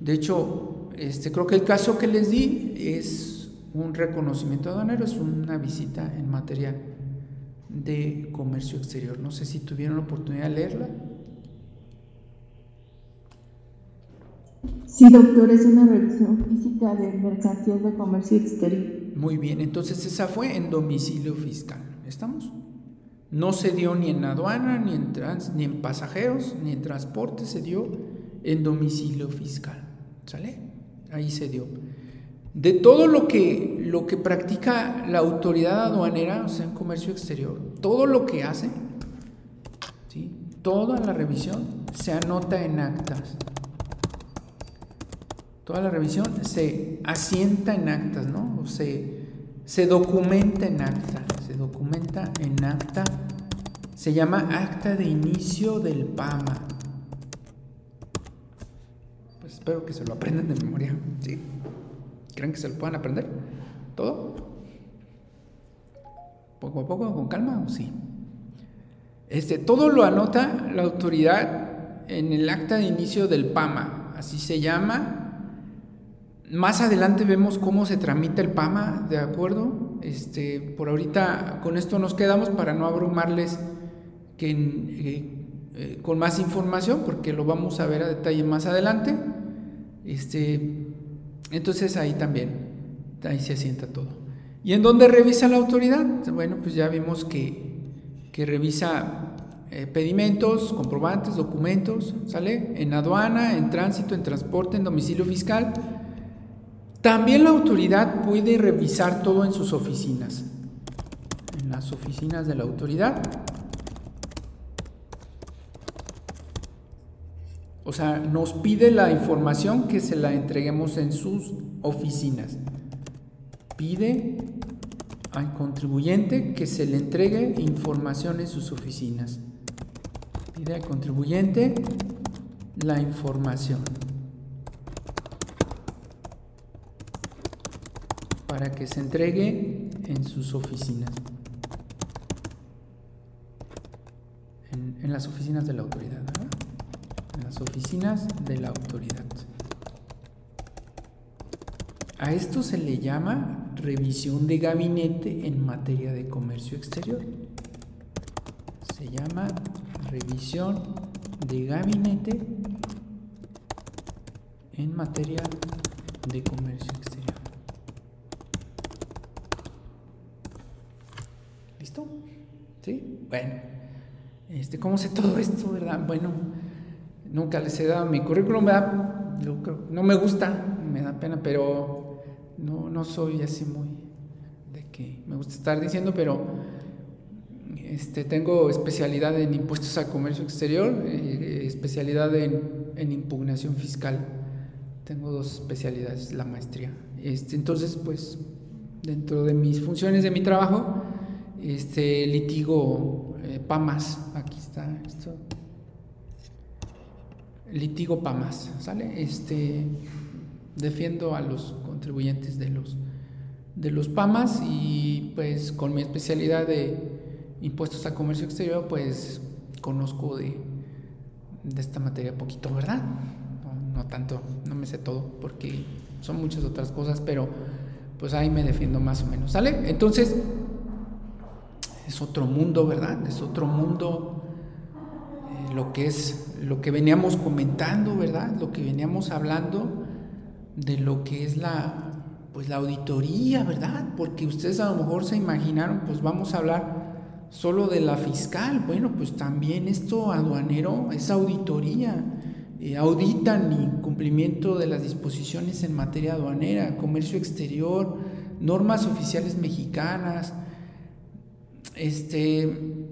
De hecho, este, creo que el caso que les di es un reconocimiento aduanero, es una visita en materia de comercio exterior. No sé si tuvieron la oportunidad de leerla. Sí, doctor, es una revisión física de mercancías de comercio exterior. Muy bien, entonces esa fue en domicilio fiscal. ¿Estamos? No se dio ni en aduana, ni en, trans, ni en pasajeros, ni en transporte, se dio en domicilio fiscal. ¿Sale? Ahí se dio. De todo lo que, lo que practica la autoridad aduanera, o sea, en comercio exterior, todo lo que hace, ¿sí? toda la revisión se anota en actas. Toda la revisión se asienta en actas, ¿no? O se, se documenta en acta. Documenta en acta. Se llama acta de inicio del PAMA. Pues espero que se lo aprendan de memoria. ¿Sí? ¿Creen que se lo puedan aprender? ¿Todo? ¿Poco a poco, con calma o sí? Este, todo lo anota la autoridad en el acta de inicio del PAMA. Así se llama más adelante vemos cómo se tramita el PAMA, ¿de acuerdo? Este, por ahorita con esto nos quedamos para no abrumarles eh, eh, con más información, porque lo vamos a ver a detalle más adelante. Este, entonces ahí también, ahí se asienta todo. ¿Y en dónde revisa la autoridad? Bueno, pues ya vimos que, que revisa eh, pedimentos, comprobantes, documentos, ¿sale? En aduana, en tránsito, en transporte, en domicilio fiscal también la autoridad puede revisar todo en sus oficinas, en las oficinas de la autoridad. O sea, nos pide la información que se la entreguemos en sus oficinas. Pide al contribuyente que se le entregue información en sus oficinas. Pide al contribuyente la información. Para que se entregue en sus oficinas, en, las oficinas de la autoridad, en las oficinas de la autoridad. A esto se le llama revisión de gabinete en materia de comercio exterior. Se llama revisión de gabinete en materia de comercio exterior. ¿Sí? Bueno, este, ¿cómo sé todo esto, verdad? Bueno, nunca les he dado mi currículum. No me gusta, me da pena, pero no, no soy así muy de que me gusta estar diciendo, pero este, tengo especialidad en impuestos a comercio exterior, eh, especialidad en, en, impugnación fiscal. Tengo dos especialidades, la maestría. Este, entonces, pues, dentro de mis funciones de mi trabajo, este litigo eh, PAMAS, aquí está esto. Litigo PAMAS, ¿sale? Este defiendo a los contribuyentes de los de los PAMAS y pues con mi especialidad de impuestos a comercio exterior, pues conozco de, de esta materia poquito, ¿verdad? No, no tanto, no me sé todo porque son muchas otras cosas, pero pues ahí me defiendo más o menos, ¿sale? Entonces, es otro mundo, ¿verdad? Es otro mundo eh, lo que es lo que veníamos comentando, ¿verdad? Lo que veníamos hablando de lo que es la pues la auditoría, ¿verdad? Porque ustedes a lo mejor se imaginaron, pues vamos a hablar solo de la fiscal. Bueno, pues también esto aduanero es auditoría. Eh, auditan el cumplimiento de las disposiciones en materia aduanera, comercio exterior, normas oficiales mexicanas, este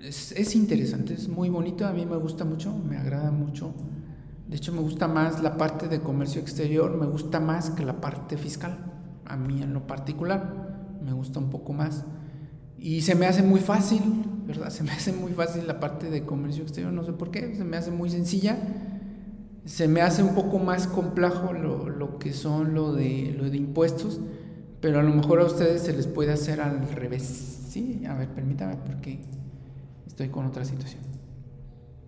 es, interesante, es muy bonito, a mí me gusta mucho, me agrada mucho. De hecho, me gusta más la parte de comercio exterior, me gusta más que la parte fiscal. A mí en lo particular, me gusta un poco más. Y se me hace muy fácil, ¿verdad? Se me hace muy fácil la parte de comercio exterior, no sé por qué, se me hace muy sencilla. Se me hace un poco más complejo lo, lo que son lo de, lo de impuestos, pero a lo mejor a ustedes se les puede hacer al revés. Sí, a ver, permítame porque estoy con otra situación.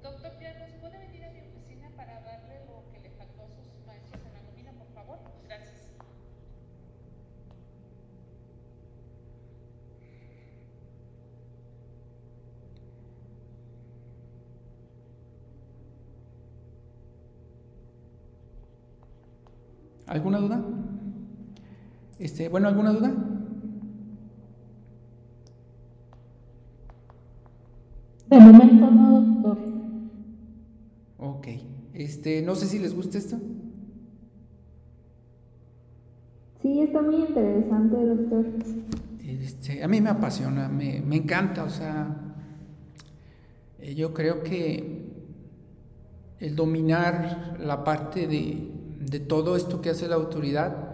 Doctor Llanos, ¿puede venir a mi oficina para darle lo que le faltó a sus maestros en la nómina, por favor? Gracias. ¿Alguna duda? Este, bueno, ¿alguna duda? De momento no, doctor. Ok. Este, no sé si les gusta esto. Sí, está muy interesante, doctor. Este, a mí me apasiona, me, me encanta, o sea, eh, yo creo que el dominar la parte de, de todo esto que hace la autoridad,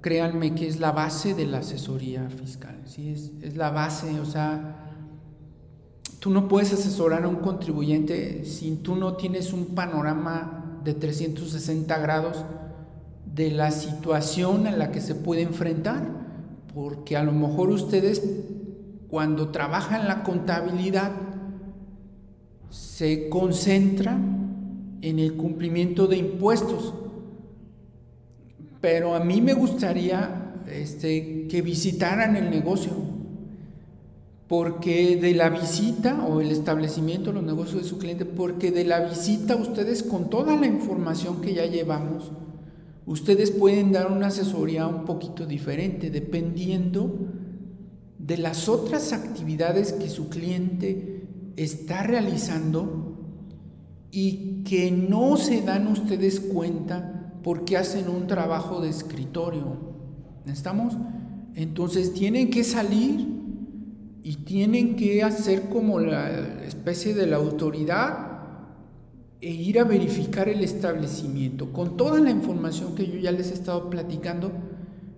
créanme que es la base de la asesoría fiscal, ¿sí? es, es la base, o sea, tú no puedes asesorar a un contribuyente si tú no tienes un panorama de 360 grados de la situación a la que se puede enfrentar, porque a lo mejor ustedes cuando trabajan la contabilidad se concentran en el cumplimiento de impuestos, pero a mí me gustaría este, que visitaran el negocio, porque de la visita o el establecimiento, los negocios de su cliente, porque de la visita ustedes con toda la información que ya llevamos, ustedes pueden dar una asesoría un poquito diferente, dependiendo de las otras actividades que su cliente está realizando y que no se dan ustedes cuenta porque hacen un trabajo de escritorio. ¿Estamos? Entonces tienen que salir y tienen que hacer como la especie de la autoridad e ir a verificar el establecimiento. Con toda la información que yo ya les he estado platicando,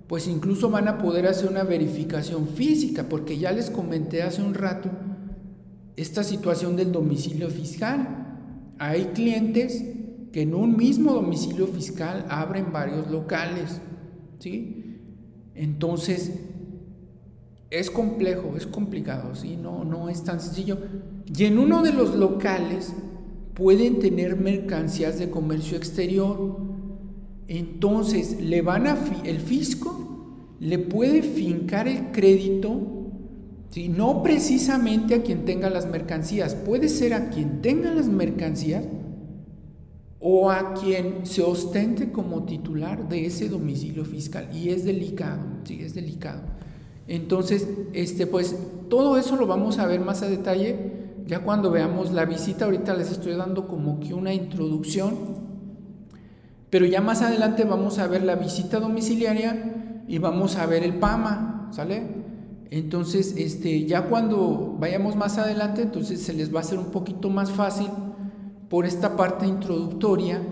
pues incluso van a poder hacer una verificación física, porque ya les comenté hace un rato esta situación del domicilio fiscal. Hay clientes en un mismo domicilio fiscal abren varios locales, ¿sí? Entonces, es complejo, es complicado, ¿sí? No, no es tan sencillo. Y en uno de los locales pueden tener mercancías de comercio exterior. Entonces, le van a el fisco le puede fincar el crédito, ¿sí? no precisamente a quien tenga las mercancías, puede ser a quien tenga las mercancías o a quien se ostente como titular de ese domicilio fiscal. Y es delicado, sí, es delicado. Entonces, este, pues todo eso lo vamos a ver más a detalle ya cuando veamos la visita. Ahorita les estoy dando como que una introducción, pero ya más adelante vamos a ver la visita domiciliaria y vamos a ver el PAMA, ¿sale? Entonces, este, ya cuando vayamos más adelante, entonces se les va a hacer un poquito más fácil por esta parte introductoria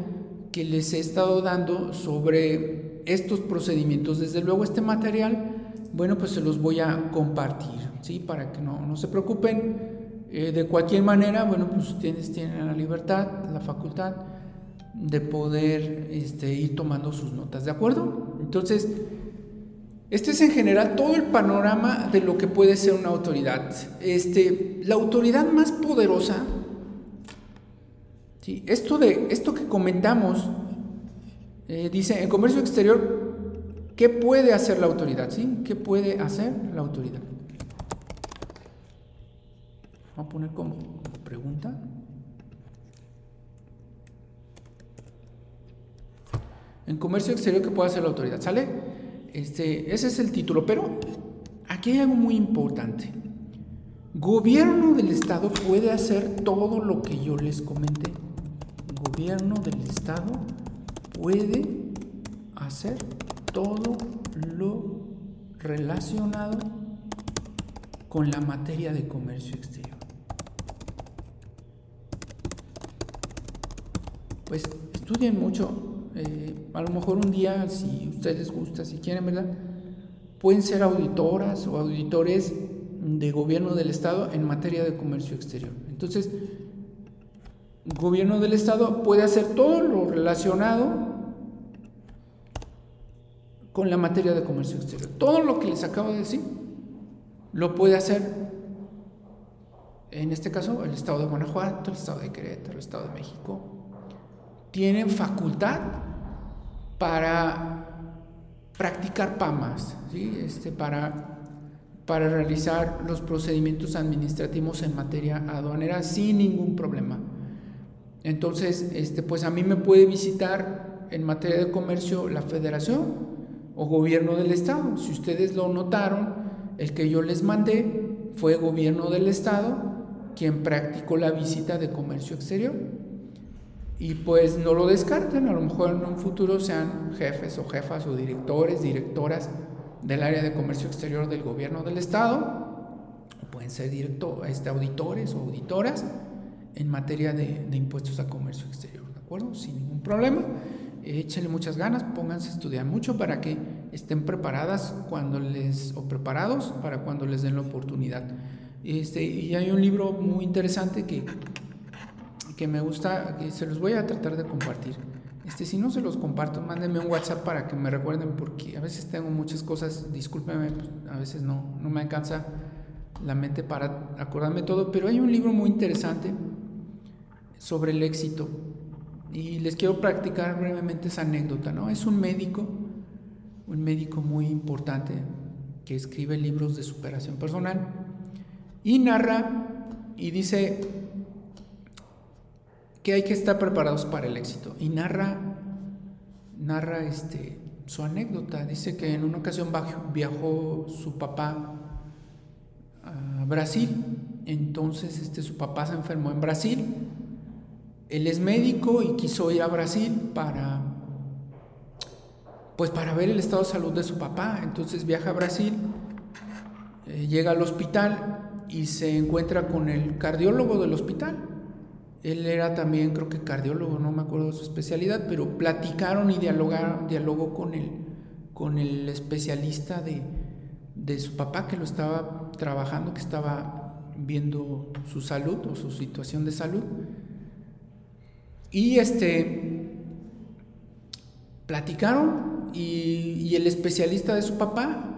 que les he estado dando sobre estos procedimientos. Desde luego este material bueno, pues se los voy a compartir, ¿sí? Para que no, no se preocupen. Eh, de cualquier manera, bueno, pues ustedes tienen la libertad, la facultad de poder este, ir tomando sus notas, ¿de acuerdo? Entonces, este es en general todo el panorama de lo que puede ser una autoridad. Este, la autoridad más poderosa, ¿sí? esto, de, esto que comentamos, eh, dice, en comercio exterior ¿Qué puede hacer la autoridad? ¿Sí? ¿Qué puede hacer la autoridad? Vamos a poner como pregunta. En comercio exterior, ¿qué puede hacer la autoridad? ¿Sale? Este, ese es el título, pero aquí hay algo muy importante. Gobierno del Estado puede hacer todo lo que yo les comenté. Gobierno del Estado puede hacer todo lo relacionado con la materia de comercio exterior. Pues estudien mucho, eh, a lo mejor un día, si a ustedes les gusta, si quieren, ¿verdad? Pueden ser auditoras o auditores de gobierno del Estado en materia de comercio exterior. Entonces, gobierno del Estado puede hacer todo lo relacionado con la materia de comercio exterior. Todo lo que les acabo de decir lo puede hacer, en este caso, el Estado de Guanajuato, el Estado de Querétaro, el Estado de México. Tienen facultad para practicar PAMAS, ¿sí? este, para, para realizar los procedimientos administrativos en materia aduanera sin ningún problema. Entonces, este, pues a mí me puede visitar en materia de comercio la federación o gobierno del estado. Si ustedes lo notaron, el que yo les mandé fue gobierno del estado quien practicó la visita de comercio exterior. Y pues no lo descarten, a lo mejor en un futuro sean jefes o jefas o directores, directoras del área de comercio exterior del gobierno del estado, pueden ser directo, este, auditores o auditoras en materia de, de impuestos a comercio exterior, ¿de acuerdo? Sin ningún problema échenle muchas ganas, pónganse a estudiar mucho para que estén preparadas cuando les, o preparados para cuando les den la oportunidad. Este, y hay un libro muy interesante que, que me gusta, que se los voy a tratar de compartir. Este, si no se los comparto, mándenme un WhatsApp para que me recuerden, porque a veces tengo muchas cosas, discúlpenme, pues, a veces no, no me alcanza la mente para acordarme todo, pero hay un libro muy interesante sobre el éxito. Y les quiero practicar brevemente esa anécdota, ¿no? Es un médico, un médico muy importante que escribe libros de superación personal y narra y dice que hay que estar preparados para el éxito. Y narra narra este su anécdota, dice que en una ocasión viajó su papá a Brasil, entonces este su papá se enfermó en Brasil él es médico y quiso ir a Brasil para pues para ver el estado de salud de su papá. Entonces viaja a Brasil, eh, llega al hospital y se encuentra con el cardiólogo del hospital. Él era también, creo que cardiólogo, no me acuerdo de su especialidad, pero platicaron y dialogaron, dialogó con el, con el especialista de, de su papá que lo estaba trabajando, que estaba viendo su salud o su situación de salud. Y este, platicaron y, el especialista de su papá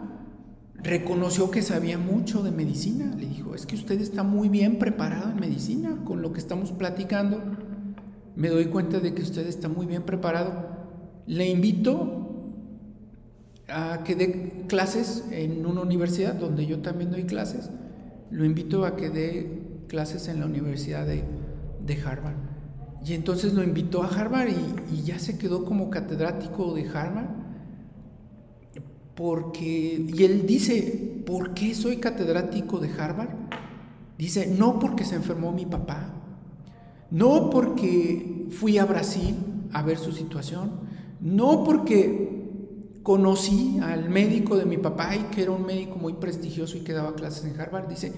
reconoció que sabía mucho de medicina. Le dijo, es que usted está muy bien preparado en medicina con lo que estamos platicando. Me doy cuenta de que usted está muy bien preparado. Le invito a que dé clases en una universidad donde yo también doy clases. Lo invito a que dé clases en la Universidad de, de Harvard. Y entonces lo invitó a Harvard y, ya se quedó como catedrático de Harvard. Porque, y él dice, ¿por qué soy catedrático de Harvard? Dice, no porque se enfermó mi papá, no porque fui a Brasil a ver su situación, no porque conocí al médico de mi papá y que era un médico muy prestigioso y que daba clases en Harvard. Dice,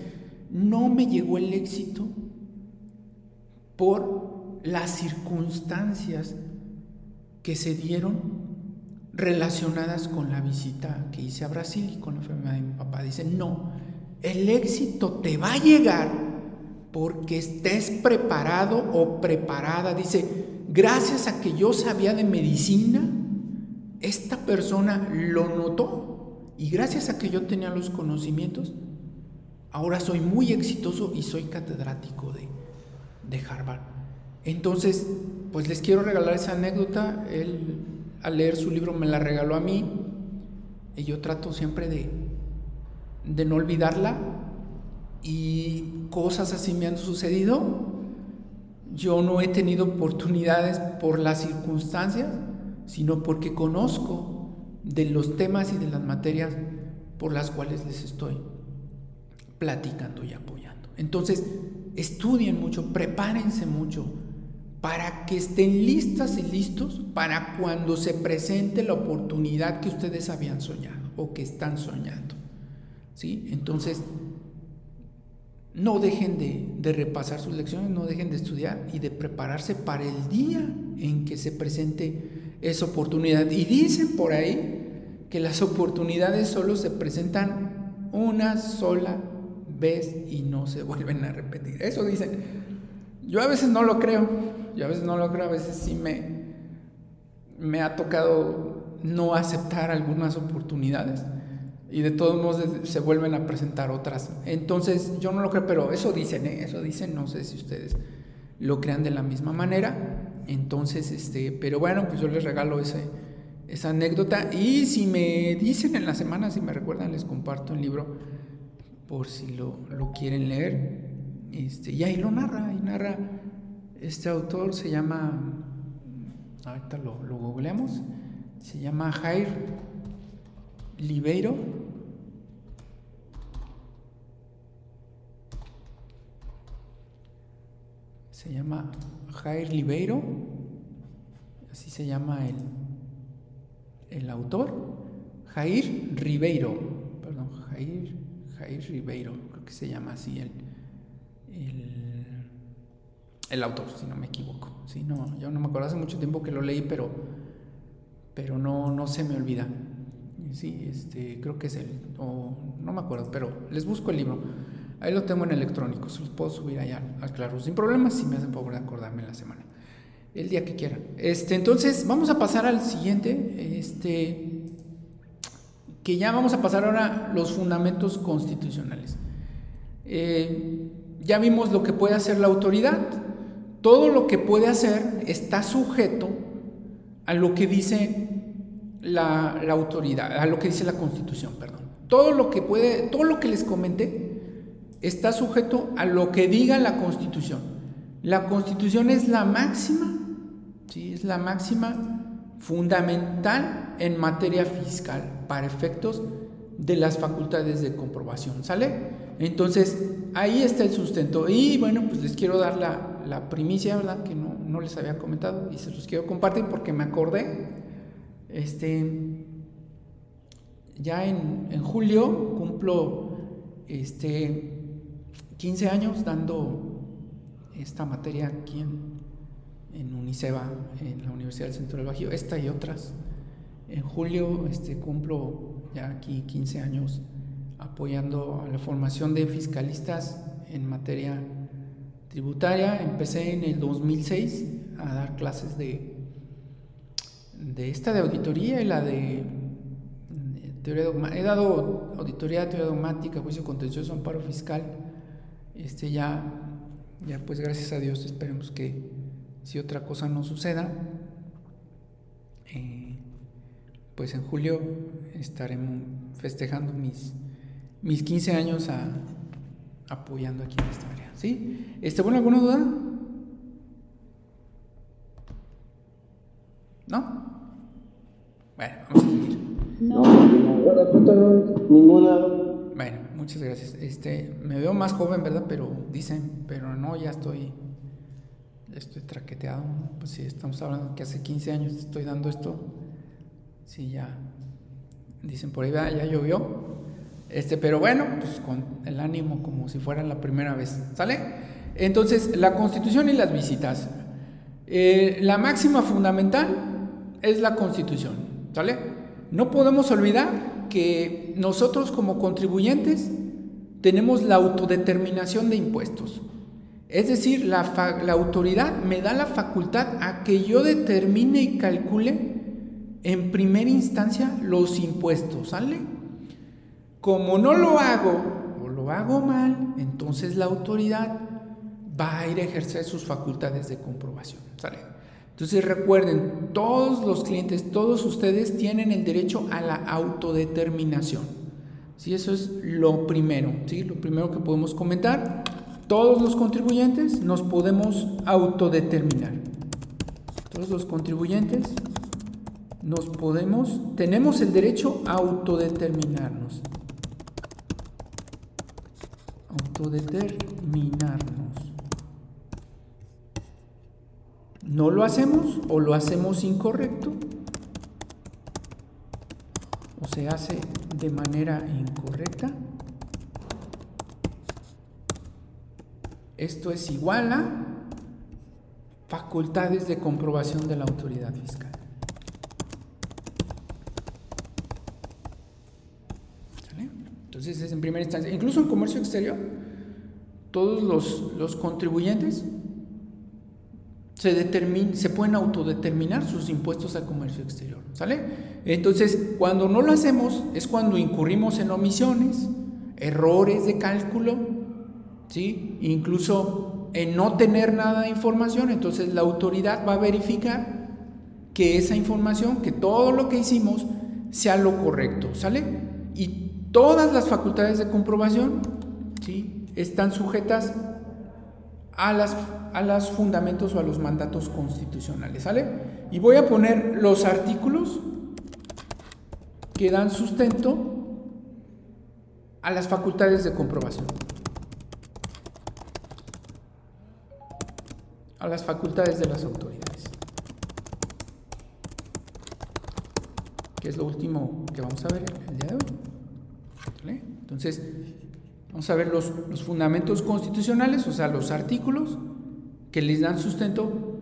no me llegó el éxito por las circunstancias que se dieron relacionadas con la visita que hice a Brasil y con la enfermedad de mi papá. Dice, no, el éxito te va a llegar porque estés preparado o preparada. Dice, gracias a que yo sabía de medicina, esta persona lo notó y gracias a que yo tenía los conocimientos, ahora soy muy exitoso y soy catedrático de, de Harvard. Entonces, pues les quiero regalar esa anécdota. Él al leer su libro me la regaló a mí y yo trato siempre de, de no olvidarla y cosas así me han sucedido. Yo no he tenido oportunidades por las circunstancias, sino porque conozco de los temas y de las materias por las cuales les estoy platicando y apoyando. Entonces, estudien mucho, prepárense mucho, para que estén listas y listos para cuando se presente la oportunidad que ustedes habían soñado o que están soñando. ¿Sí? Entonces, no dejen de, de, repasar sus lecciones, no dejen de estudiar y de prepararse para el día en que se presente esa oportunidad. Y dicen por ahí que las oportunidades solo se presentan una sola vez y no se vuelven a repetir. Eso dicen. Yo a veces no lo creo, yo a veces no lo creo, a veces sí me, me ha tocado no aceptar algunas oportunidades y de todos modos se vuelven a presentar otras. Entonces yo no lo creo, pero eso dicen, ¿eh? eso dicen, no sé si ustedes lo crean de la misma manera. Entonces, este, pero bueno, pues yo les regalo ese, esa anécdota y si me dicen en la semana, si me recuerdan, les comparto el libro por si lo, lo quieren leer. Este, y ahí lo narra, y narra este autor se llama ahorita lo, lo googleamos, se llama Jair Libeiro. Se llama Jair Libeiro, así se llama el, el autor, Jair Ribeiro, perdón, Jair, Jair Ribeiro, creo que se llama así el, el, el autor, si no me equivoco. Sí, no, yo no me acuerdo hace mucho tiempo que lo leí, pero, pero no, no se me olvida. Sí, este, creo que es el, o no me acuerdo, pero les busco el libro. Ahí lo tengo en electrónico, se los puedo subir allá al claro sin problemas si me hacen favor de acordarme en la semana. El día que quieran. Este, entonces, vamos a pasar al siguiente, este, que ya vamos a pasar ahora los fundamentos constitucionales. Eh, ya vimos lo que puede hacer la autoridad. Todo lo que puede hacer está sujeto a lo que dice la, autoridad, a lo que dice la Constitución, perdón. Todo lo que puede, todo lo que les comenté está sujeto a lo que diga la Constitución. La Constitución es la máxima, ¿sí? es la máxima fundamental en materia fiscal para efectos de las facultades de comprobación, ¿sale? Entonces, ahí está el sustento. Y bueno, pues les quiero dar la, la primicia, ¿verdad? Que no, no, les había comentado y se los quiero compartir porque me acordé. Este, ya en, en julio cumplo este, 15 años dando esta materia aquí en, en Uniceba, en la Universidad del Centro del Bajío, esta y otras. En julio este, cumplo ya aquí 15 años apoyando a la formación de fiscalistas en materia tributaria. Empecé en el 2006 a dar clases de, de esta de auditoría y la de teoría dogmática. He dado auditoría, teoría dogmática, juicio contencioso, amparo fiscal. Este ya, ya pues gracias a Dios esperemos que si otra cosa no suceda, eh, pues en julio estaremos festejando mis, mis 15 años apoyando aquí en esta área. ¿Sí? Este, bueno, ¿alguna duda? ¿No? Bueno, vamos a seguir. No, ninguna. Bueno, muchas gracias. Este, me veo más joven, ¿verdad? Pero dicen, pero no, ya estoy, ya estoy traqueteado. Pues sí, estamos hablando que hace 15 años estoy dando esto. Sí, ya. Dicen por ahí, ya llovió. Este, pero bueno, pues con el ánimo como si fuera la primera vez. ¿Sale? Entonces, la constitución y las visitas. Eh, la máxima fundamental es la constitución. ¿Sale? No podemos olvidar que nosotros como contribuyentes tenemos la autodeterminación de impuestos. Es decir, la, la, autoridad me da la facultad a que yo determine y calcule en primera instancia los impuestos, ¿sale? Como no lo hago o lo hago mal, entonces la autoridad va a ir a ejercer sus facultades de comprobación. Entonces recuerden, todos los clientes, todos ustedes tienen el derecho a la autodeterminación. ¿Sí? Eso es lo primero, ¿sí? Lo primero que podemos comentar. Todos los contribuyentes nos podemos autodeterminar. Todos los contribuyentes nos podemos, tenemos el derecho a autodeterminarnos. Autodeterminarnos. ¿No lo hacemos o lo hacemos incorrecto? ¿O se hace de manera incorrecta? Esto es igual a facultades de comprobación de la autoridad fiscal. Entonces es en primera instancia. Incluso en comercio exterior, todos los, los contribuyentes se, determin, se pueden autodeterminar sus impuestos al comercio exterior. ¿Sale? Entonces, cuando no lo hacemos es cuando incurrimos en omisiones, errores de cálculo, ¿sí? incluso en no tener nada de información. Entonces, la autoridad va a verificar que esa información, que todo lo que hicimos sea lo correcto. ¿Sale? Y Todas las facultades de comprobación ¿sí? están sujetas a las, a los fundamentos o a los mandatos constitucionales, ¿sale? Y voy a poner los artículos que dan sustento a las facultades de comprobación. A las facultades de las autoridades. Que es lo último que vamos a ver el día de hoy. Entonces, vamos a ver los, los fundamentos constitucionales, o sea, los artículos que les dan sustento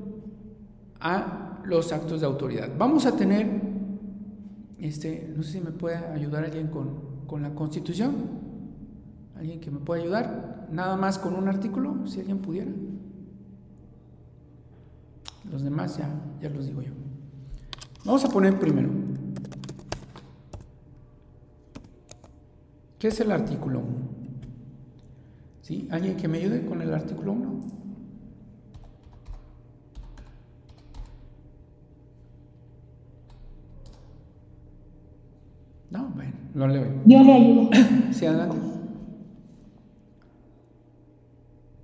a los actos de autoridad. Vamos a tener, este, no sé si me puede ayudar alguien con, con la constitución. ¿Alguien que me pueda ayudar? Nada más con un artículo, si alguien pudiera. Los demás ya, ya los digo yo. Vamos a poner primero. ¿Qué es el artículo 1? ¿Sí? ¿Alguien que me ayude con el artículo 1? No, bueno, lo leo. Yo le ayudo. *coughs* Sí, adelante.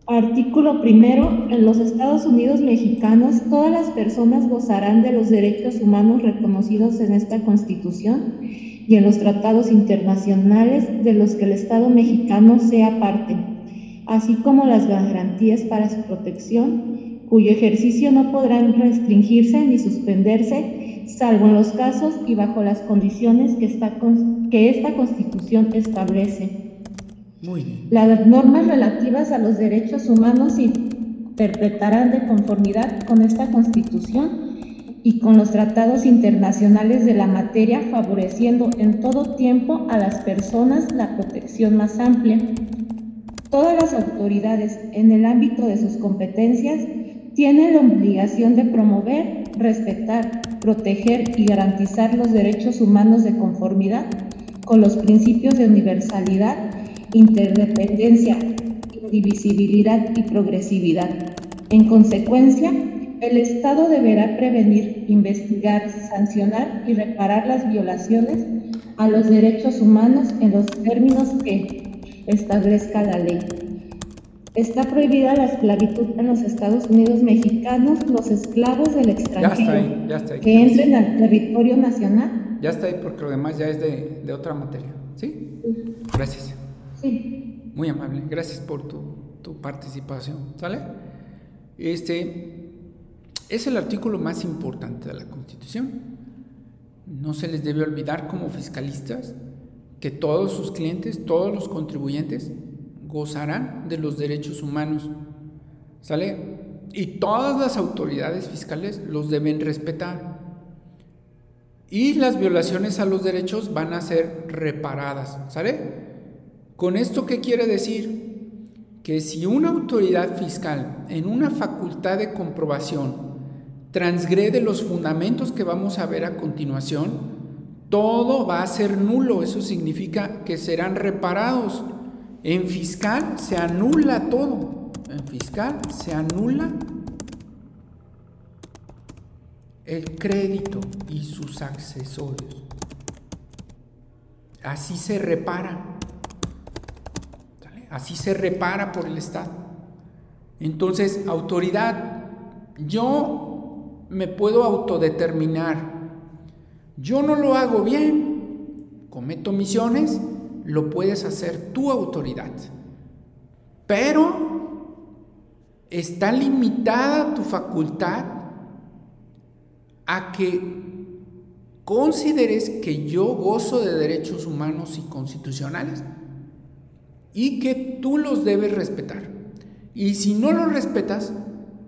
Artículo primero. En los Estados Unidos mexicanos, todas las personas gozarán de los derechos humanos reconocidos en esta Constitución y en los tratados internacionales de los que el Estado mexicano sea parte, así como las garantías para su protección, cuyo ejercicio no podrán restringirse ni suspenderse, salvo en los casos y bajo las condiciones que esta, que esta Constitución establece. Muy bien. Las normas relativas a los derechos humanos se interpretarán de conformidad con esta Constitución y con los tratados internacionales de la materia, favoreciendo en todo tiempo a las personas la protección más amplia. Todas las autoridades, en el ámbito de sus competencias, tienen la obligación de promover, respetar, proteger y garantizar los derechos humanos de conformidad con los principios de universalidad, interdependencia, indivisibilidad y progresividad. En consecuencia, el Estado deberá prevenir, investigar, sancionar y reparar las violaciones a los derechos humanos en los términos que establezca la ley. Está prohibida la esclavitud en los Estados Unidos mexicanos, los esclavos del extranjero ahí, ya está ahí. que entren al territorio nacional. Ya está ahí porque lo demás ya es de, de otra materia. ¿Sí? Gracias. Sí. Muy amable. Gracias por tu, tu participación. ¿Sale? Este es el artículo más importante de la Constitución. No se les debe olvidar como fiscalistas que todos sus clientes, todos los contribuyentes, gozarán de los derechos humanos. ¿Sale? Y todas las autoridades fiscales los deben respetar. Y las violaciones a los derechos van a ser reparadas. ¿Sale? ¿Con esto qué quiere decir? Que si una autoridad fiscal en una facultad de comprobación transgrede los fundamentos que vamos a ver a continuación, todo va a ser nulo. Eso significa que serán reparados. En fiscal se anula todo. En fiscal se anula el crédito y sus accesorios. Así se repara. Así se repara por el Estado. Entonces, autoridad, yo me puedo autodeterminar. Yo no lo hago bien, cometo misiones, lo puedes hacer tu autoridad. Pero está limitada tu facultad a que consideres que yo gozo de derechos humanos y constitucionales y que tú los debes respetar. Y si no los respetas,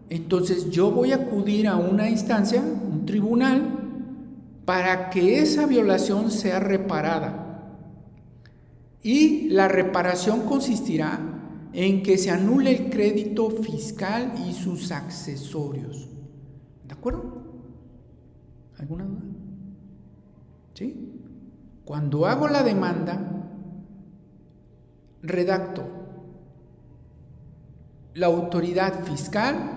entonces yo voy a acudir a una instancia, un tribunal, para que esa violación sea reparada. Y la reparación consistirá en que se anule el crédito fiscal y sus accesorios. ¿De acuerdo? ¿Alguna duda? ¿Sí? Cuando hago la demanda, redacto la autoridad fiscal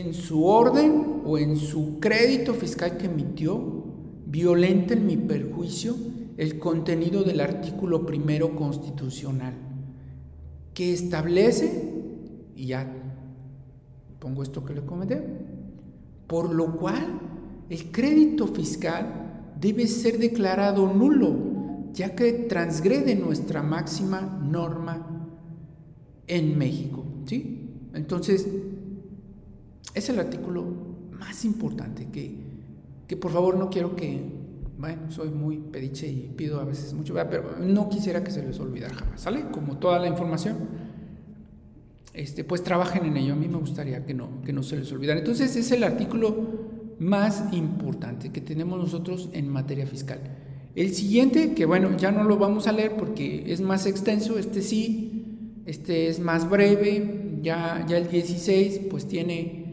en su orden o en su crédito fiscal que emitió violenta en mi perjuicio el contenido del artículo primero constitucional que establece y ya pongo esto que le comenté, por lo cual el crédito fiscal debe ser declarado nulo, ya que transgrede nuestra máxima norma en México. ¿sí? Entonces, es el artículo más importante que, que por favor no quiero que bueno, soy muy pediche y pido a veces mucho, pero no quisiera que se les olvidara jamás, ¿sale? Como toda la información, este, pues trabajen en ello. A mí me gustaría que no, que no se les olvidara. Entonces es el artículo más importante que tenemos nosotros en materia fiscal. El siguiente, que bueno, ya no lo vamos a leer porque es más extenso, este sí, este es más breve, ya, ya el 16 pues tiene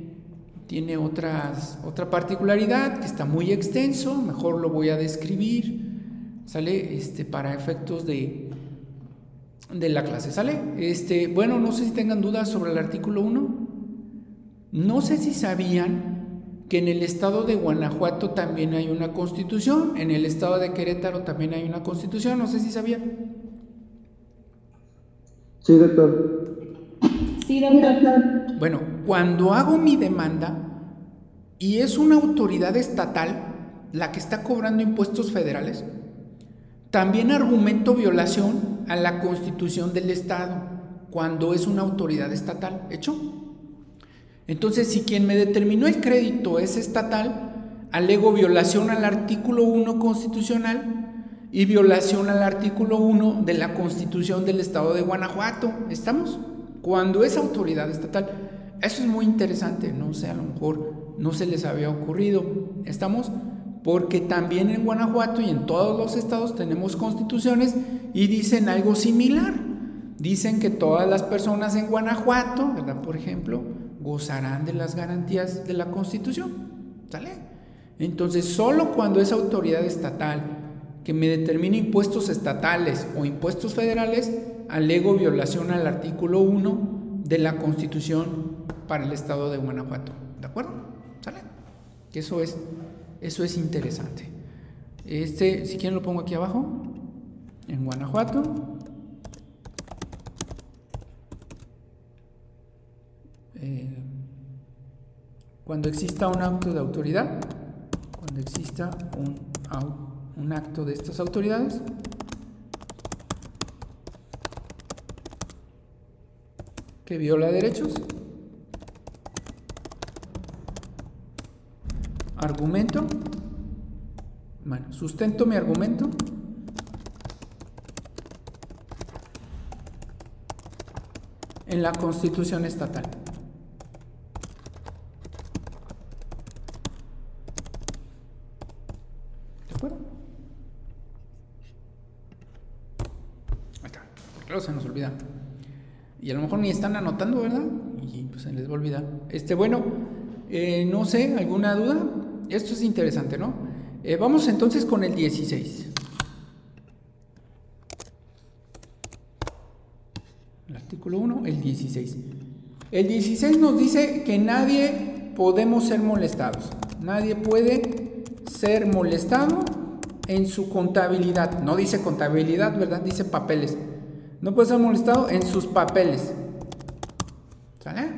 tiene otras, otra particularidad que está muy extenso, mejor lo voy a describir, ¿sale? Este, para efectos de, de la clase, ¿sale? Este, bueno, no sé si tengan dudas sobre el artículo 1. No sé si sabían que en el estado de Guanajuato también hay una constitución, en el estado de Querétaro también hay una constitución, no sé si sabían. Sí, doctor. Bueno, cuando hago mi demanda y es una autoridad estatal la que está cobrando impuestos federales, también argumento violación a la constitución del Estado cuando es una autoridad estatal. ¿Hecho? Entonces, si quien me determinó el crédito es estatal, alego violación al artículo 1 constitucional y violación al artículo 1 de la constitución del Estado de Guanajuato. ¿Estamos? Cuando es autoridad estatal. Eso es muy interesante, no sé, a lo mejor no se les había ocurrido. ¿Estamos? Porque también en Guanajuato y en todos los estados tenemos constituciones y dicen algo similar. Dicen que todas las personas en Guanajuato, ¿verdad? Por ejemplo, gozarán de las garantías de la Constitución. ¿Sale? Entonces, solo cuando es autoridad estatal que me determine impuestos estatales o impuestos federales, alego violación al artículo 1 de la Constitución para el estado de Guanajuato. ¿De acuerdo? ¿Sale? Eso es, eso es interesante. Este, si quieren lo pongo aquí abajo, en Guanajuato. Eh, cuando exista un acto de autoridad, cuando exista un acto de estas autoridades, que viola derechos, argumento, bueno, sustento mi argumento, en la constitución estatal. ¿De acuerdo? Ahí está, porque luego se nos olvida. Y a lo mejor ni están anotando, ¿verdad? Y pues se les va a olvidar. Este, bueno, eh, no sé, ¿alguna duda? Esto es interesante, ¿no? Eh, vamos entonces con el 16. El artículo 1, el 16. El 16 nos dice que nadie podemos ser molestados. Nadie puede ser molestado en su contabilidad. No dice contabilidad, ¿verdad? Dice papeles. No puede ser molestado en sus papeles. ¿Sale?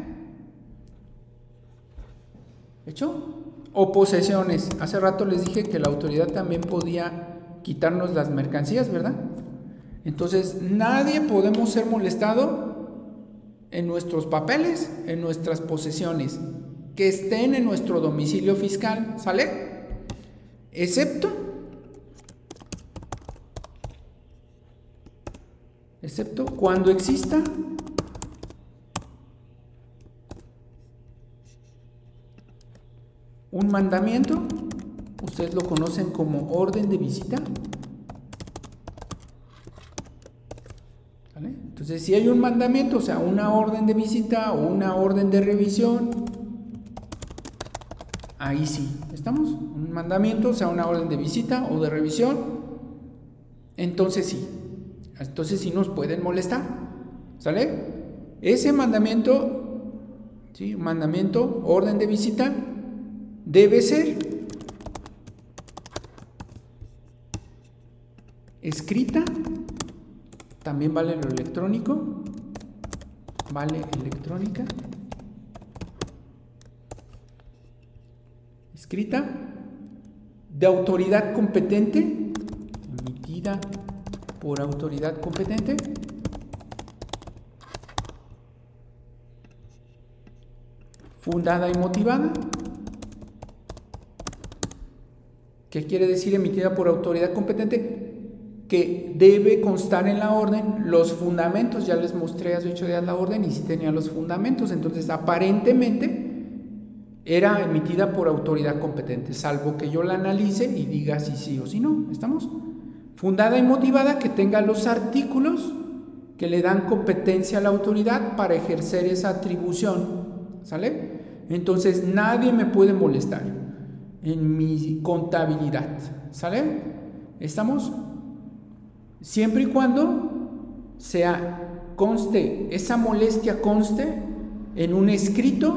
¿Hecho? O posesiones. Hace rato les dije que la autoridad también podía quitarnos las mercancías, ¿verdad? Entonces, nadie podemos ser molestado en nuestros papeles, en nuestras posesiones, que estén en nuestro domicilio fiscal, ¿sale? Excepto excepto cuando exista un mandamiento, ustedes lo conocen como orden de visita. Entonces, si hay un mandamiento, o sea, una orden de visita o una orden de revisión, ahí sí, ¿estamos? Un mandamiento, o sea, una orden de visita o de revisión, entonces sí, entonces sí nos pueden molestar. ¿Sale? Ese mandamiento. Mandamiento, orden de visita, debe ser escrita, también vale lo electrónico, vale electrónica escrita de autoridad competente emitida por autoridad competente fundada y motivada ¿Qué quiere decir emitida por autoridad competente? Que debe constar en la orden los fundamentos. Ya les mostré hace ocho días la orden y sí tenía los fundamentos. Entonces, aparentemente era emitida por autoridad competente, salvo que yo la analice y diga si sí o si no. ¿Estamos? Fundada y motivada que tenga los artículos que le dan competencia a la autoridad para ejercer esa atribución. ¿Sale? Entonces nadie me puede molestar en mi contabilidad. ¿Sale? ¿Estamos? Siempre y cuando sea conste, esa molestia conste en un escrito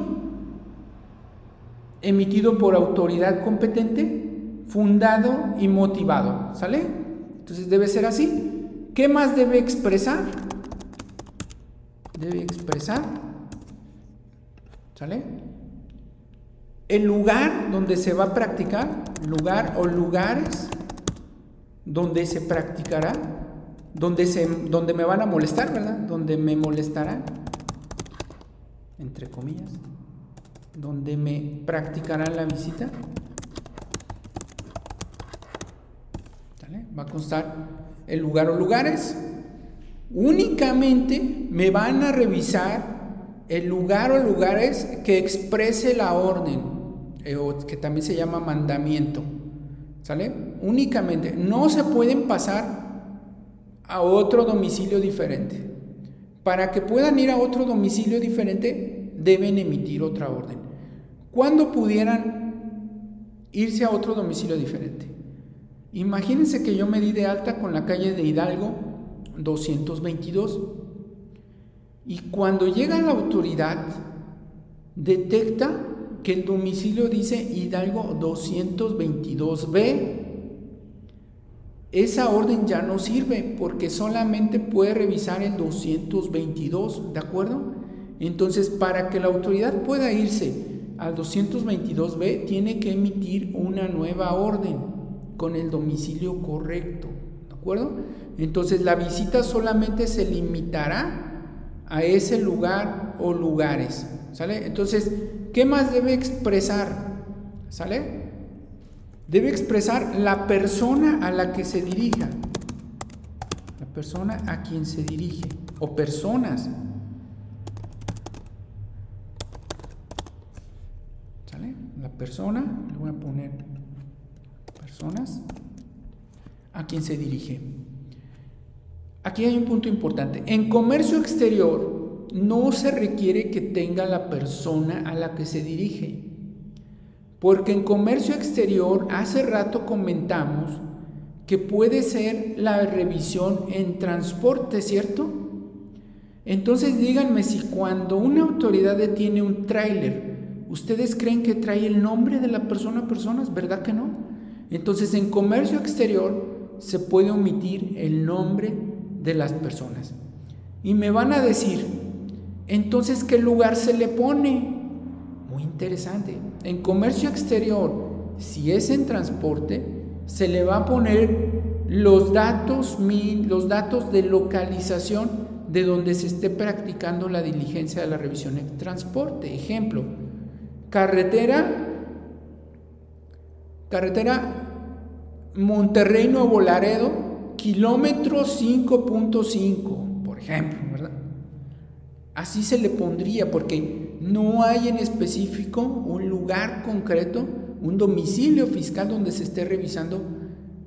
emitido por autoridad competente, fundado y motivado. ¿Sale? Entonces debe ser así. ¿Qué más debe expresar? Debe expresar. ¿Sale? El lugar donde se va a practicar, lugar o lugares donde se practicará, donde, se, donde me van a molestar, ¿verdad? Donde me molestarán, entre comillas, donde me practicarán la visita. Va a constar el lugar o lugares. Únicamente me van a revisar el lugar o lugares que exprese la orden eh, que también se llama mandamiento. ¿Sale? Únicamente. No se pueden pasar a otro domicilio diferente. Para que puedan ir a otro domicilio diferente, deben emitir otra orden. ¿Cuándo pudieran irse a otro domicilio diferente? Imagínense que yo me di de alta con la calle de Hidalgo 222 y cuando llega la autoridad detecta que el domicilio dice Hidalgo 222B, esa orden ya no sirve porque solamente puede revisar el 222, ¿de acuerdo? Entonces, para que la autoridad pueda irse al 222B, tiene que emitir una nueva orden con el domicilio correcto, ¿de acuerdo? Entonces, la visita solamente se limitará a ese lugar o lugares, ¿sale? Entonces, ¿Qué más debe expresar? ¿Sale? Debe expresar la persona a la que se dirija. La persona a quien se dirige. O personas. ¿Sale? La persona, le voy a poner a quien se dirige. Aquí hay un punto importante. En comercio exterior, no se requiere que tenga la persona a la que se dirige. Porque en comercio exterior, hace rato comentamos que puede ser la revisión en transporte, ¿cierto? Entonces díganme si cuando una autoridad detiene un tráiler, ¿ustedes creen que trae el nombre de la persona a personas? ¿Verdad que no? Entonces en comercio exterior se puede omitir el nombre de las personas. Y me van a decir, entonces, ¿qué lugar se le pone? Muy interesante. En comercio exterior, si es en transporte, se le va a poner los datos, los datos de localización de donde se esté practicando la diligencia de la revisión en transporte. Ejemplo, carretera, carretera Monterrey Nuevo Laredo, kilómetro 5.5, por ejemplo, ¿verdad? Así se le pondría porque no hay en específico un lugar concreto, un domicilio fiscal donde se esté revisando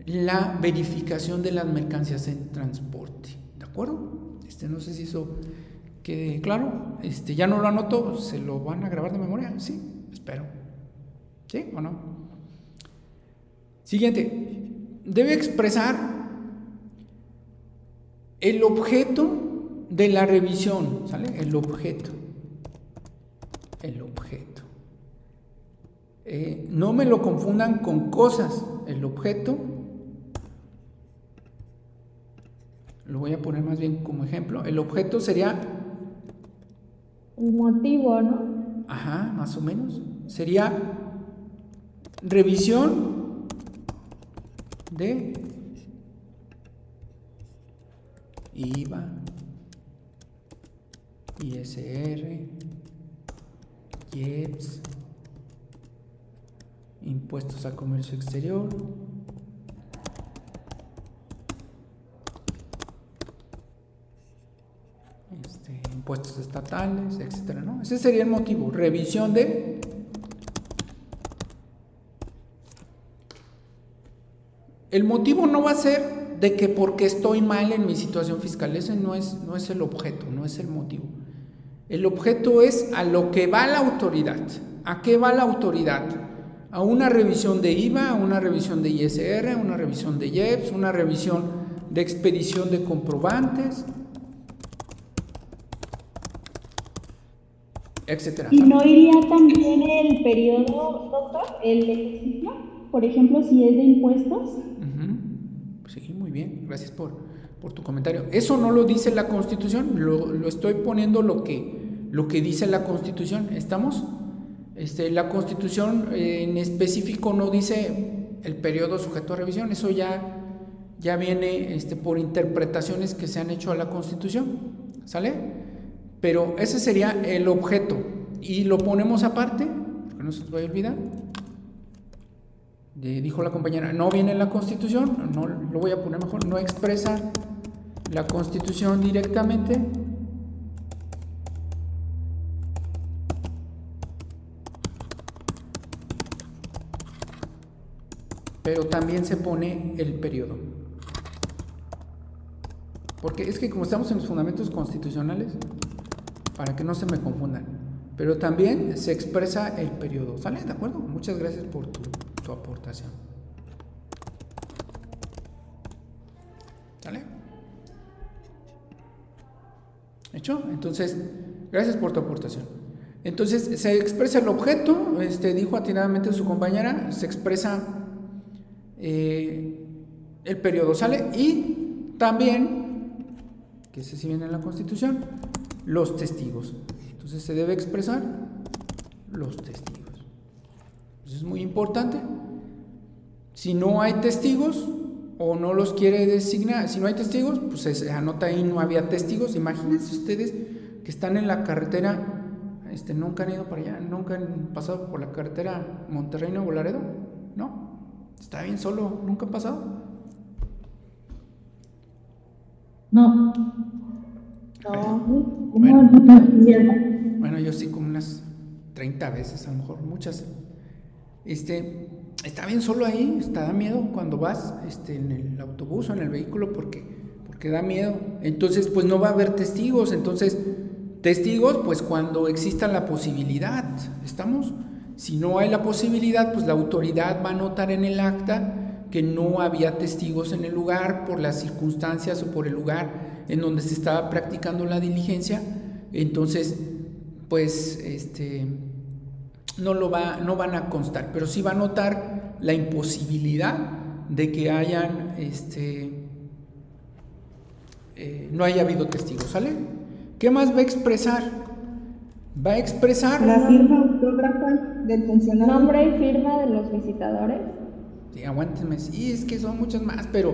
la verificación de las mercancías en transporte. ¿De acuerdo? Este, no sé si eso quede claro. Este, ya no lo anoto, ¿se lo van a grabar de memoria? Sí, espero. ¿Sí o no? Siguiente. Debe expresar el objeto de la revisión, ¿sale? El objeto. El objeto. Eh, no me lo confundan con cosas. El objeto, lo voy a poner más bien como ejemplo, el objeto sería Un motivo, ¿no? Ajá, más o menos. Sería revisión de IVA, ISR, IEPS, impuestos al comercio exterior, este, impuestos estatales, etcétera, ¿no? Ese sería el motivo, revisión de El motivo no va a ser de que porque estoy mal en mi situación fiscal, ese no es, no es el objeto, no es el motivo. El objeto es a lo que va la autoridad. ¿A qué va la autoridad? A una revisión de IVA, a una revisión de ISR, a una revisión de IEPS, una revisión de expedición de comprobantes, etcétera. ¿Y no iría también el periodo, doctor, el ejercicio? Por ejemplo, si es de impuestos. Gracias por, tu comentario. Eso no lo dice la Constitución, lo, estoy poniendo lo que, lo que dice la Constitución. ¿Estamos? Este, la Constitución eh, en específico no dice el periodo sujeto a revisión, eso ya, ya viene este, por interpretaciones que se han hecho a la Constitución, ¿sale? Pero ese sería el objeto y lo ponemos aparte, que no se te vaya a olvidar. Dijo la compañera, no viene en la Constitución, no lo voy a poner mejor, no expresa la Constitución directamente. Pero también se pone el periodo. Porque es que como estamos en los fundamentos constitucionales, para que no se me confundan, pero también se expresa el periodo. ¿Sale? ¿De acuerdo? Muchas gracias por tu, tu aportación. ¿Sale? ¿Hecho? Entonces, gracias por tu aportación. Entonces, se expresa el objeto, este, dijo atinadamente su compañera, se expresa eh, el periodo, ¿sale? Y también, que ese sí viene en la Constitución, los testigos. Entonces se debe expresar los testigos. Eso es muy importante. Si no hay testigos o no los quiere designar, si no hay testigos, pues se anota ahí no había testigos. Imagínense ustedes que están en la carretera, este, nunca han ido para allá, nunca han pasado por la carretera Monterrey Nuevo Laredo, ¿no? Está bien solo, nunca han pasado. No. No. Bueno, bueno, yo sí como unas 30 veces, a lo mejor muchas. Este, está bien solo ahí, está da miedo cuando vas este, en el autobús o en el vehículo porque, porque da miedo. Entonces, pues no va a haber testigos. Entonces, testigos, pues cuando exista la posibilidad, ¿estamos? Si no hay la posibilidad, pues la autoridad va a notar en el acta que no había testigos en el lugar por las circunstancias o por el lugar en donde se estaba practicando la diligencia. Entonces, pues este no lo va no van a constar, pero sí va a notar la imposibilidad de que hayan este eh, no haya habido testigos, ¿sale? ¿Qué más va a expresar? Va a expresar la firma autógrafa del funcionario. Nombre y firma de los visitadores. Sí, aguántenme. Sí, es que son muchos más, pero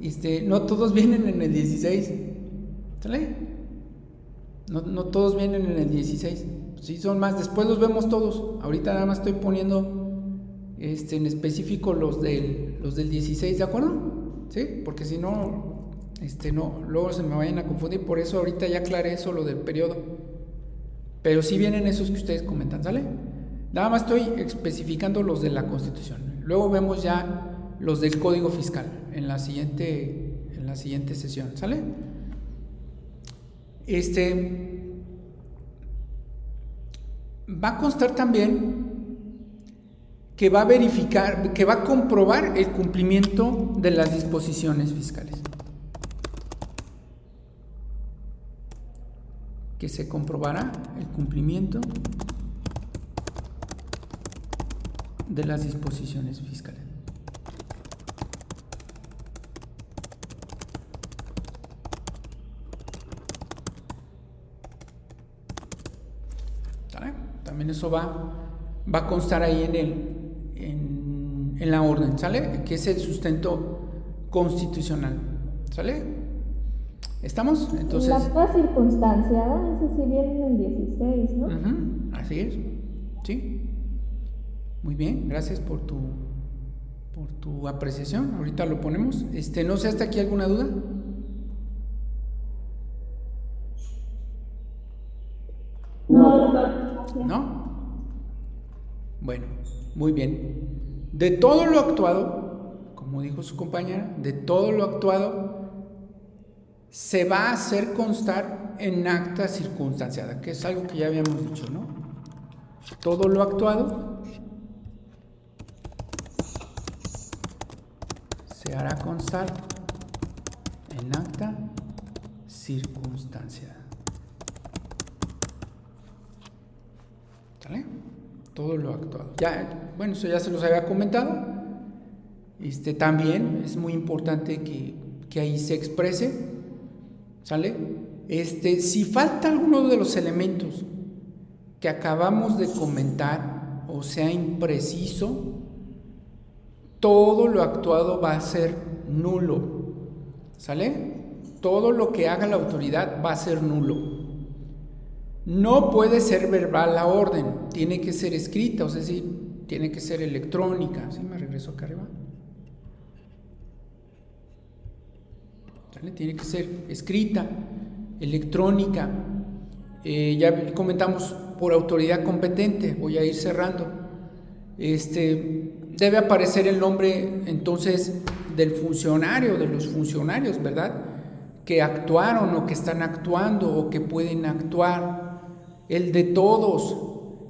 este, no todos vienen en el 16. ¿Sale? No, no todos vienen en el 16. Sí, son más. Después los vemos todos. Ahorita nada más estoy poniendo este, en específico los del, los del 16, ¿de acuerdo? Sí, porque si no, este, no, luego se me vayan a confundir. Por eso ahorita ya aclaré eso, lo del periodo. Pero sí vienen esos que ustedes comentan, ¿sale? Nada más estoy especificando los de la Constitución. Luego vemos ya los del Código Fiscal en la siguiente, en la siguiente sesión, ¿sale? Este va a constar también que va a verificar, que va a comprobar el cumplimiento de las disposiciones fiscales. Que se comprobará el cumplimiento de las disposiciones fiscales. También eso va, va a constar ahí en, el, en, en la orden, ¿sale? Que es el sustento constitucional, ¿sale? ¿Estamos? Entonces... La acta circunstanciada, eso sí viene en el 16, ¿no? Así es, sí. Muy bien, gracias por tu, por tu apreciación. Ahorita lo ponemos. Este, no sé hasta aquí alguna duda. No, ¿No? Bueno, muy bien. De todo lo actuado, como dijo su compañera, de todo lo actuado se va a hacer constar en acta circunstanciada, que es algo que ya habíamos dicho, ¿no? Todo lo actuado se hará constar en acta circunstanciada. ¿Sale? Todo lo actuado. Ya, bueno, eso ya se los había comentado. Este, también es muy importante que, que ahí se exprese. ¿Sale? Este, si falta alguno de los elementos que acabamos de comentar o sea impreciso, todo lo actuado va a ser nulo. ¿Sale? Todo lo que haga la autoridad va a ser nulo. No puede ser verbal la orden, tiene que ser escrita, o sea, sí, tiene que ser electrónica. ¿Sí? Me regreso acá arriba. Tiene que ser escrita, electrónica. Eh, ya comentamos por autoridad competente, voy a ir cerrando. Este, debe aparecer el nombre entonces del funcionario, de los funcionarios, ¿verdad? Que actuaron o que están actuando o que pueden actuar. El de todos.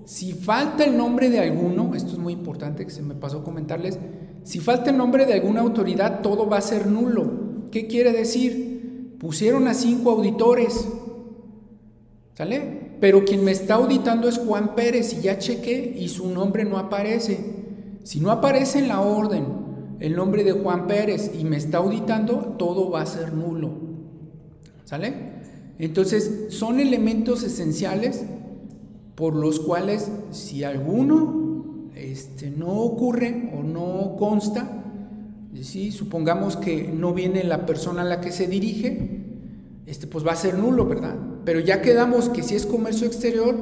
Si falta el nombre de alguno, esto es muy importante que se me pasó comentarles, si falta el nombre de alguna autoridad, todo va a ser nulo. ¿Qué quiere decir? Pusieron a cinco auditores, ¿sale? Pero quien me está auditando es Juan Pérez y ya chequé y su nombre no aparece. Si no aparece en la orden el nombre de Juan Pérez y me está auditando, todo va a ser nulo. ¿Sale? Entonces, son elementos esenciales por los cuales si alguno este, no ocurre o no consta, ¿sí? supongamos que no viene la persona a la que se dirige, este, pues va a ser nulo, ¿verdad? Pero ya quedamos que si es comercio exterior,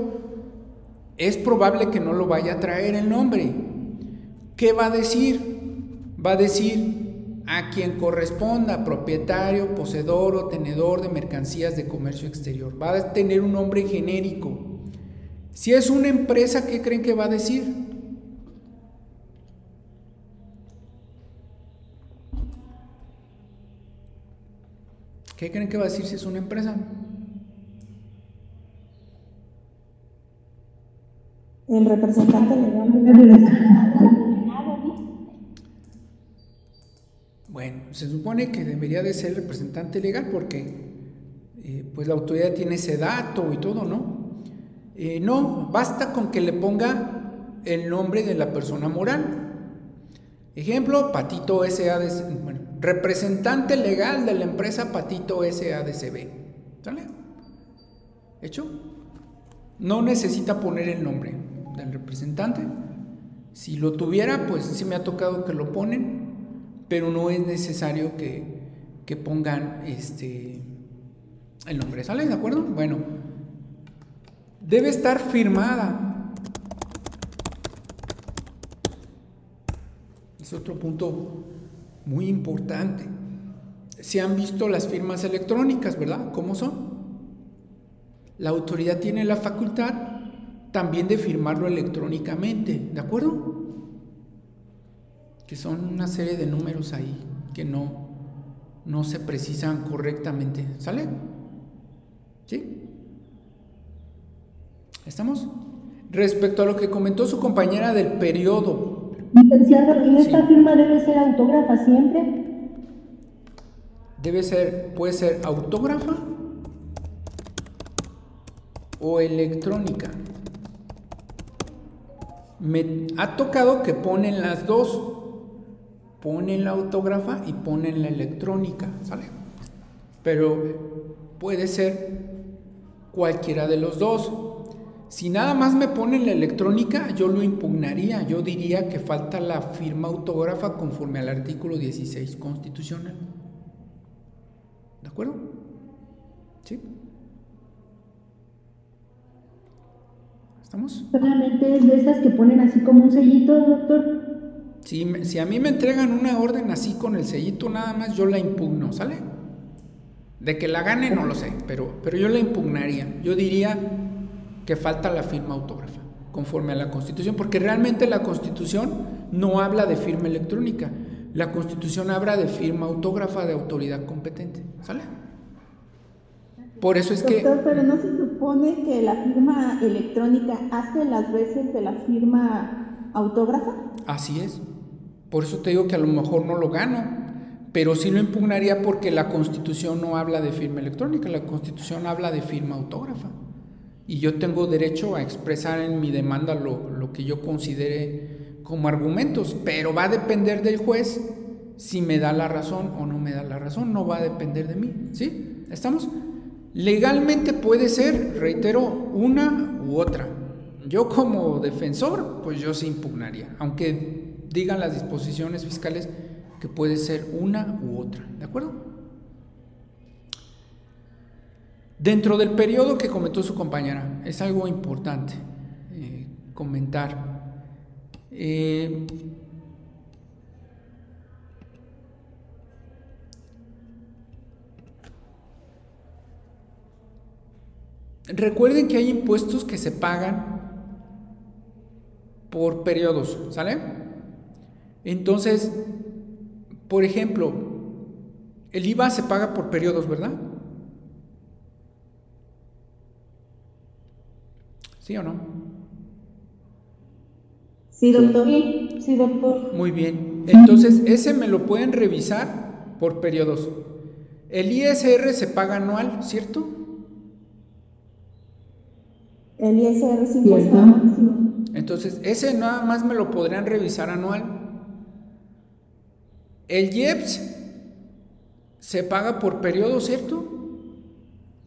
es probable que no lo vaya a traer el nombre. ¿Qué va a decir? Va a decir a quien corresponda, propietario, poseedor o tenedor de mercancías de comercio exterior. Va a tener un nombre genérico. Si es una empresa, ¿qué creen que va a decir? ¿Qué creen que va a decir si es una empresa? El representante legal. Bueno, se supone que debería de ser representante legal porque eh, pues la autoridad tiene ese dato y todo, ¿no? Eh, no, basta con que le ponga el nombre de la persona moral. Ejemplo, Patito SADCB, bueno, representante legal de la empresa Patito SADCB. ¿Sale? ¿Hecho? No necesita poner el nombre del representante. Si lo tuviera, pues sí me ha tocado que lo ponen, pero no es necesario que, que pongan este el nombre. ¿Sale? ¿De acuerdo? Bueno, debe estar firmada Es otro punto muy importante. Se han visto las firmas electrónicas, ¿verdad? ¿Cómo son? La autoridad tiene la facultad también de firmarlo electrónicamente, ¿de acuerdo? Que son una serie de números ahí que no, no se precisan correctamente. ¿Sale? ¿Sí? ¿Estamos? Respecto a lo que comentó su compañera del periodo, Licenciado, ¿y esta firma debe ser autógrafa siempre? Debe ser, puede ser autógrafa o electrónica. Me ha tocado que ponen las dos. Ponen la autógrafa y ponen la electrónica, ¿sale? Pero puede ser cualquiera de los dos. Si nada más me ponen la electrónica, yo lo impugnaría. Yo diría que falta la firma autógrafa conforme al artículo 16 constitucional. ¿De acuerdo? ¿Sí? ¿Estamos? Solamente es de esas que ponen así como un sellito, doctor. Si, a mí me entregan una orden así con el sellito nada más, yo la impugno, ¿sale? De que la gane no lo sé, pero, pero yo la impugnaría. Yo diría que falta la firma autógrafa, conforme a la Constitución, porque realmente la Constitución no habla de firma electrónica. La Constitución habla de firma autógrafa de autoridad competente, ¿sale? Por eso es que... Doctor, pero no se supone que la firma electrónica hace las veces de la firma autógrafa. Así es. Por eso te digo que a lo mejor no lo gano, pero sí lo impugnaría porque la Constitución no habla de firma electrónica, la Constitución habla de firma autógrafa. Y yo tengo derecho a expresar en mi demanda lo, lo que yo considere como argumentos, pero va a depender del juez si me da la razón o no me da la razón, no va a depender de mí, ¿sí? ¿Estamos? Legalmente puede ser, reitero, una u otra. Yo como defensor, pues yo sí impugnaría, aunque digan las disposiciones fiscales que puede ser una u otra, ¿de acuerdo? Dentro del periodo que comentó su compañera, es algo importante eh, comentar. Eh, recuerden que hay impuestos que se pagan por periodos, ¿sale? Entonces, por ejemplo, el IVA se paga por periodos, ¿verdad? ¿Sí o no? Sí, doctor. Sí, sí, doctor. Muy bien. Entonces, ese me lo pueden revisar por periodos. El ISR se paga anual, ¿cierto? El ISR máximo. Entonces, ese nada más me lo podrían revisar anual. El IEPS se paga por periodo, ¿cierto?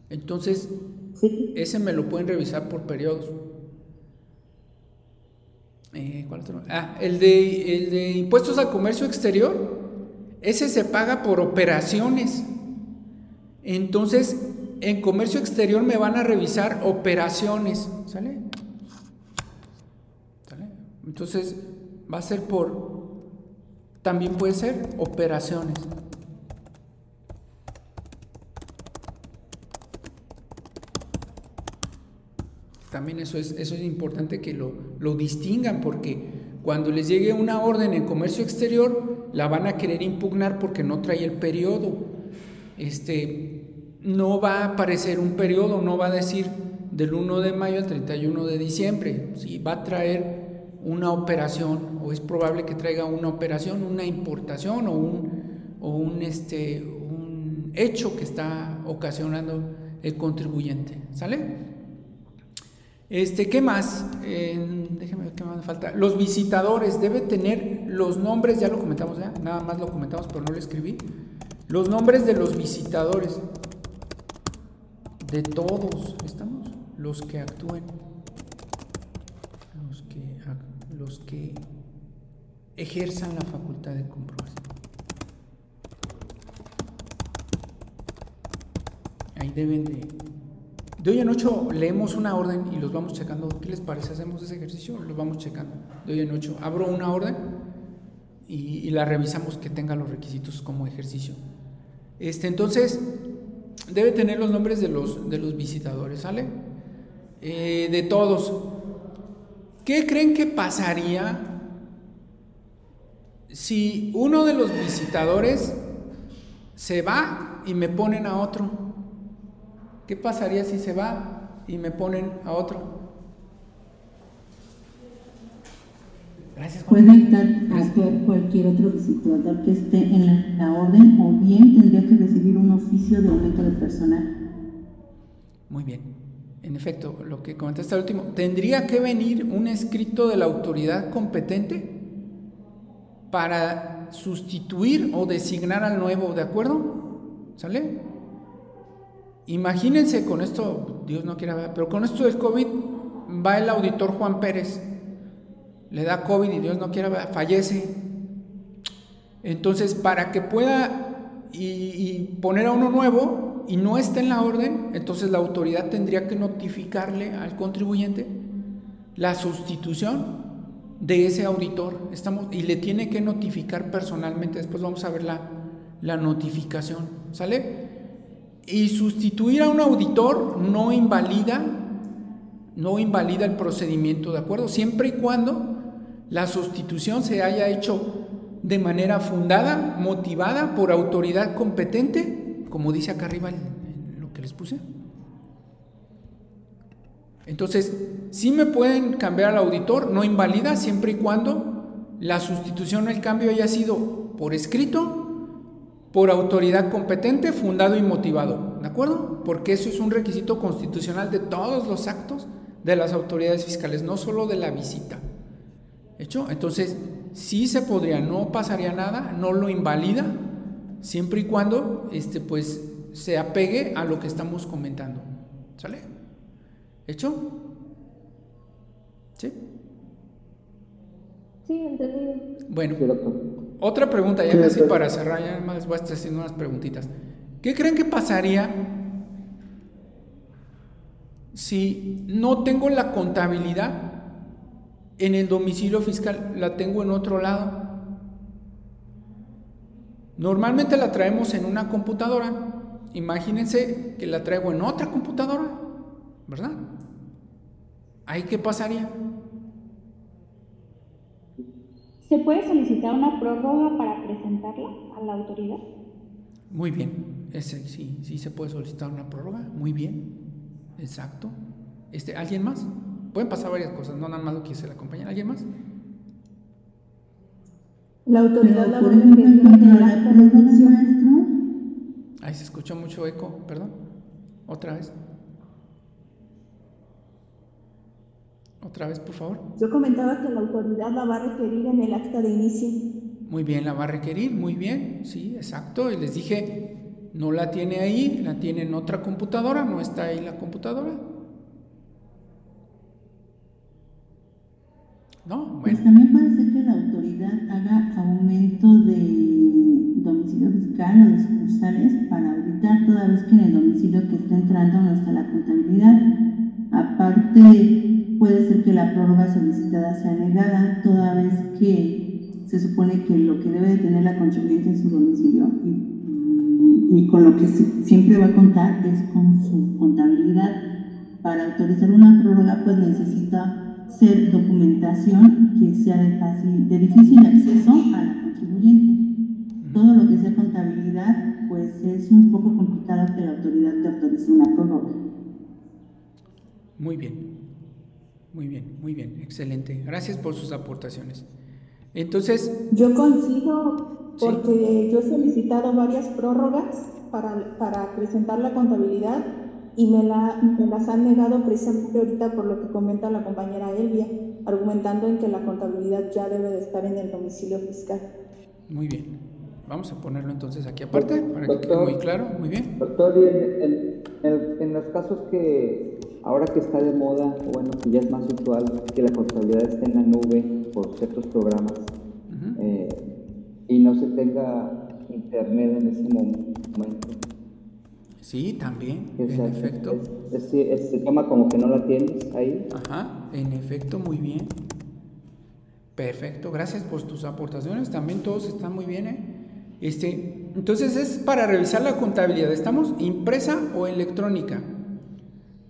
Entonces, Sí. ese me lo pueden revisar por periodos. Eh, ¿cuál otro? Ah, el de, el de impuestos al comercio exterior, ese se paga por operaciones. Entonces, en comercio exterior me van a revisar operaciones, ¿sale? ¿Sale? Entonces, va a ser por, también puede ser operaciones. También eso es, eso es importante que lo, lo distingan porque cuando les llegue una orden en comercio exterior, la van a querer impugnar porque no trae el periodo. Este, no va a aparecer un periodo, no va a decir del 1 de mayo al 31 de diciembre. Sí, va a traer una operación o es probable que traiga una operación, una importación o un, o un, este, un hecho que está ocasionando el contribuyente. ¿Sale? Este, ¿qué más? Eh, déjeme ver qué más me falta. Los visitadores debe tener los nombres, ya lo comentamos ya, nada más lo comentamos, pero no lo escribí. Los nombres de los visitadores. De todos, ¿estamos? Los que actúen. Los que, ejerzan la facultad de comprobación. Ahí deben de, de hoy en ocho leemos una orden y los vamos checando. ¿Qué les parece? ¿Hacemos ese ejercicio? Los vamos checando. De hoy en ocho. Abro una orden y, y la revisamos que tenga los requisitos como ejercicio. Este, entonces, debe tener los nombres de los, de los visitadores, ¿sale? Eh, de todos. ¿Qué creen que pasaría si uno de los visitadores se va y me ponen a otro? ¿Qué pasaría si se va y me ponen a otro? Gracias. Puede actuar cualquier otro visitador que esté en la, la orden o bien tendría que recibir un oficio de aumento de personal. Muy bien. En efecto, lo que comentaste al último, ¿tendría que venir un escrito de la autoridad competente para sustituir o designar al nuevo, ¿de acuerdo? ¿Sale? Imagínense con esto, Dios no quiera, ver, pero con esto del COVID, va el auditor Juan Pérez, le da COVID y Dios no quiera, fallece. Entonces, para que pueda y, poner a uno nuevo y no esté en la orden, entonces la autoridad tendría que notificarle al contribuyente la sustitución de ese auditor. Estamos, y le tiene que notificar personalmente. Después vamos a ver la, la notificación. ¿Sale? Y sustituir a un auditor no invalida, no invalida el procedimiento, ¿de acuerdo? Siempre y cuando la sustitución se haya hecho de manera fundada, motivada por autoridad competente, como dice acá arriba lo que les puse. Entonces, sí me pueden cambiar al auditor, no invalida, siempre y cuando la sustitución o el cambio haya sido por escrito, por autoridad competente, fundado y motivado. ¿De acuerdo? Porque eso es un requisito constitucional de todos los actos de las autoridades fiscales, no solo de la visita. ¿Hecho? Entonces, sí se podría, no pasaría nada, no lo invalida, siempre y cuando este, pues, se apegue a lo que estamos comentando. ¿Sale? ¿Hecho? ¿Sí? Sí, entendido. Bueno, otra pregunta, ya casi para cerrar, ya más voy a estar haciendo unas preguntitas. ¿Qué creen que pasaría si no tengo la contabilidad en el domicilio fiscal, la tengo en otro lado? Normalmente la traemos en una computadora. Imagínense que la traigo en otra computadora, ¿verdad? ¿Ahí qué pasaría? ¿Se puede solicitar una prórroga para presentarla a la autoridad? Muy bien, ese, sí, sí se puede solicitar una prórroga, muy bien, exacto. Este, ¿Alguien más? Pueden pasar varias cosas, no nada más lo que se le acompaña. ¿Alguien más? La autoridad Pero, la por va a ejemplo, en requerir cuanto en a el la acta de prórroga, admisión. maestro, Ahí se escuchó mucho eco, perdón. Otra vez. Otra vez, por favor. Yo comentaba que la autoridad la va a requerir en el acta de inicio. Muy bien, la va a requerir, muy bien, sí, exacto. Y les dije, no la tiene ahí, la tiene en otra computadora, no está ahí la computadora. No, pues también puede ser que la autoridad haga aumento de domicilio fiscal o de sucursales para auditar toda vez que en el domicilio que está entrando no está la contabilidad. Aparte, puede ser que la prórroga solicitada sea negada toda vez que se supone que lo que debe de tener la contribuyente en su domicilio y, y con lo que si- siempre va a contar es con su contabilidad. Para autorizar una prórroga, pues necesita ser documentación que sea de, fácil, de difícil acceso a la contribuyente. Todo lo que sea contabilidad, pues es un poco complicado que la autoridad te autorice una prórroga. muy bien, muy bien, muy bien, excelente. Gracias por sus aportaciones. Entonces, Yo coincido Sí. porque yo he solicitado varias prórrogas para, para presentar la contabilidad y me, la, me las han negado precisamente ahorita por lo que comenta la compañera Elvia, argumentando en que la contabilidad ya debe de estar en el domicilio fiscal. muy bien. Vamos a ponerlo entonces aquí aparte para que quede Doctor. muy claro, muy bien. Doctor, y en, en- en- en los casos que ahora que está de moda, o bueno, que ya es más usual, que la contabilidad esté en la nube por ciertos programas Ujú. eh, y no se tenga internet en ese mom- momento. Sí, también, O en efecto. es- es- es- se toma como que no la tienes ahí. Ajá, en efecto, muy bien. Perfecto, gracias por tus aportaciones. También todos están muy bien, ¿eh? Este, entonces es para revisar la contabilidad. ¿Estamos impresa o electrónica?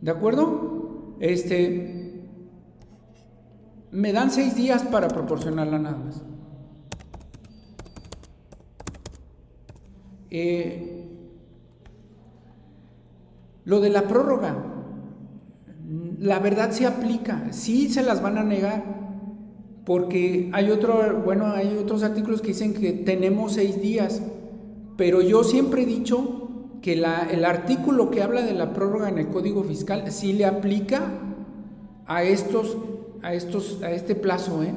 ¿De acuerdo? Este, me dan seis días para proporcionarla nada más. Eh, lo de la prórroga, la verdad se aplica, sí se las van a negar, porque hay otro, bueno, hay otros artículos que dicen que tenemos seis días, pero yo siempre he dicho que el artículo que habla de la prórroga en el Código Fiscal sí le aplica a estos, a estos, a este plazo, ¿eh?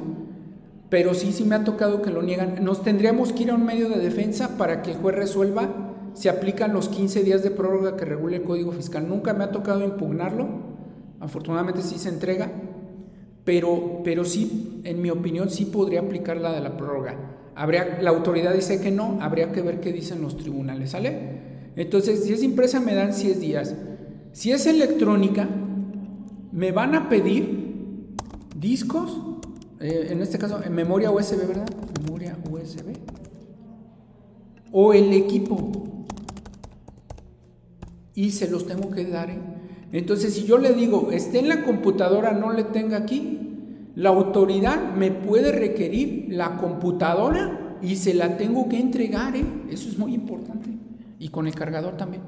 Pero sí, sí me ha tocado que lo niegan. Nos tendríamos que ir a un medio de defensa para que el juez resuelva si aplican los 15 días de prórroga que regula el Código Fiscal. Nunca me ha tocado impugnarlo Afortunadamente sí se entrega, pero, pero sí, en mi opinión, sí podría aplicar la de la prórroga. Habría, la autoridad dice que no, habría que ver qué dicen los tribunales, ¿sale? Entonces, si es impresa me dan 10 días. Si es electrónica, me van a pedir discos, eh, en este caso, en memoria USB, ¿verdad? Memoria USB. O el equipo. Y se los tengo que dar. ¿eh? Entonces, si yo le digo, esté en la computadora, no le tenga aquí, la autoridad me puede requerir la computadora y se la tengo que entregar. ¿eh? Eso es muy importante. Y con el cargador también.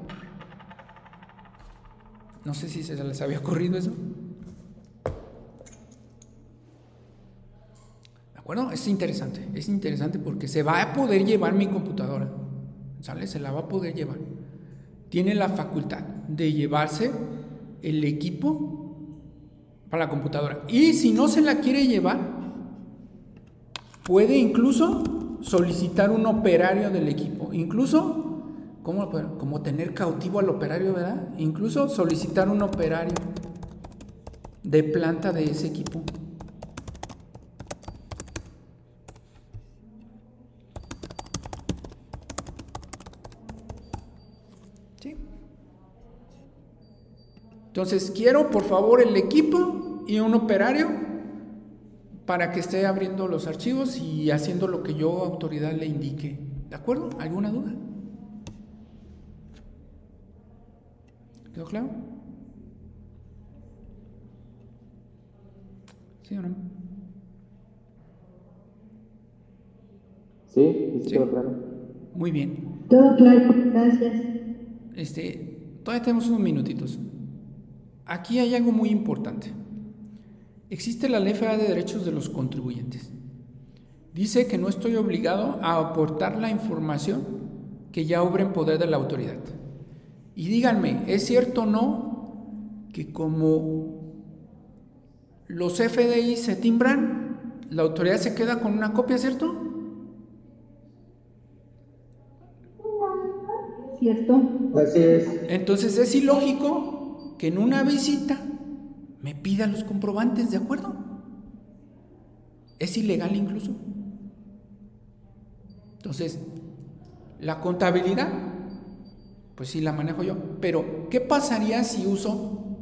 No sé si se les había ocurrido eso. ¿De acuerdo? Es interesante. Es interesante porque se va a poder llevar mi computadora. ¿Sale? Se la va a poder llevar. Tiene la facultad de llevarse el equipo para la computadora. Y si no se la quiere llevar, puede incluso solicitar un operario del equipo. Incluso como, como tener cautivo al operario, ¿verdad? Incluso solicitar un operario de planta de ese equipo. ¿Sí? Entonces quiero por favor el equipo y un operario para que esté abriendo los archivos y haciendo lo que yo autoridad le indique. ¿De acuerdo? ¿Alguna duda? ¿Quedó claro? ¿Sí o no? Sí, sí, Sí. quedó claro. Muy bien. Todo claro, gracias. Este, todavía tenemos unos minutitos. Aquí hay algo muy importante. Existe la Ley Federal de Derechos de los Contribuyentes. Dice que no estoy obligado a aportar la información que ya obra en poder de la autoridad. Y díganme, ¿es cierto o no que como los FDI se timbran, la autoridad se queda con una copia, ¿cierto? ¿Cierto? Así es. Entonces es ilógico que en una visita me pida los comprobantes, ¿de acuerdo? Es ilegal incluso. Entonces, la contabilidad, pues sí la manejo yo. Pero, ¿qué pasaría si uso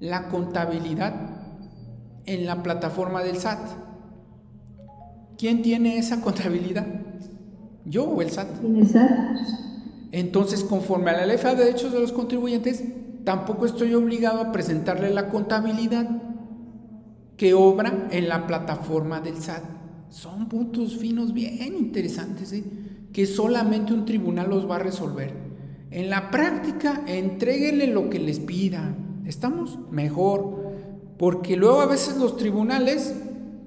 la contabilidad en la plataforma del SAT? ¿Quién tiene esa contabilidad? ¿Yo o el SAT? En el SAT. Entonces, conforme a la ley de derechos de los contribuyentes, tampoco estoy obligado a presentarle la contabilidad que obra en la plataforma del SAT. Son puntos finos bien interesantes, ¿eh? que solamente un tribunal los va a resolver. En la práctica, entréguenle lo que les pida. ¿Estamos? Mejor. Porque luego a veces los tribunales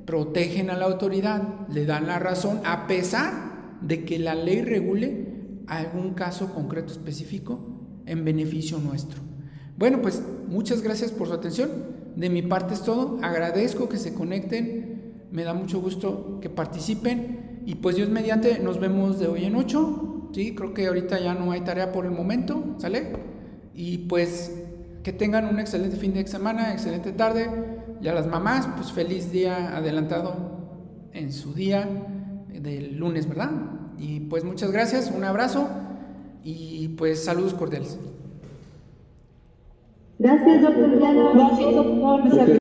protegen a la autoridad, le dan la razón, a pesar de que la ley regule algún caso concreto específico en beneficio nuestro. Bueno, pues muchas gracias por su atención. De mi parte es todo. Agradezco que se conecten. Me da mucho gusto que participen. Y pues Dios mediante, nos vemos de hoy en ocho. Sí, creo que ahorita ya no hay tarea por el momento. ¿Sale? Y pues que tengan un excelente fin de semana, excelente tarde. Y a las mamás, pues feliz día adelantado en su día del lunes, ¿verdad? Y pues muchas gracias, un abrazo y pues saludos cordiales. Gracias, doctor. Gracias, doctor.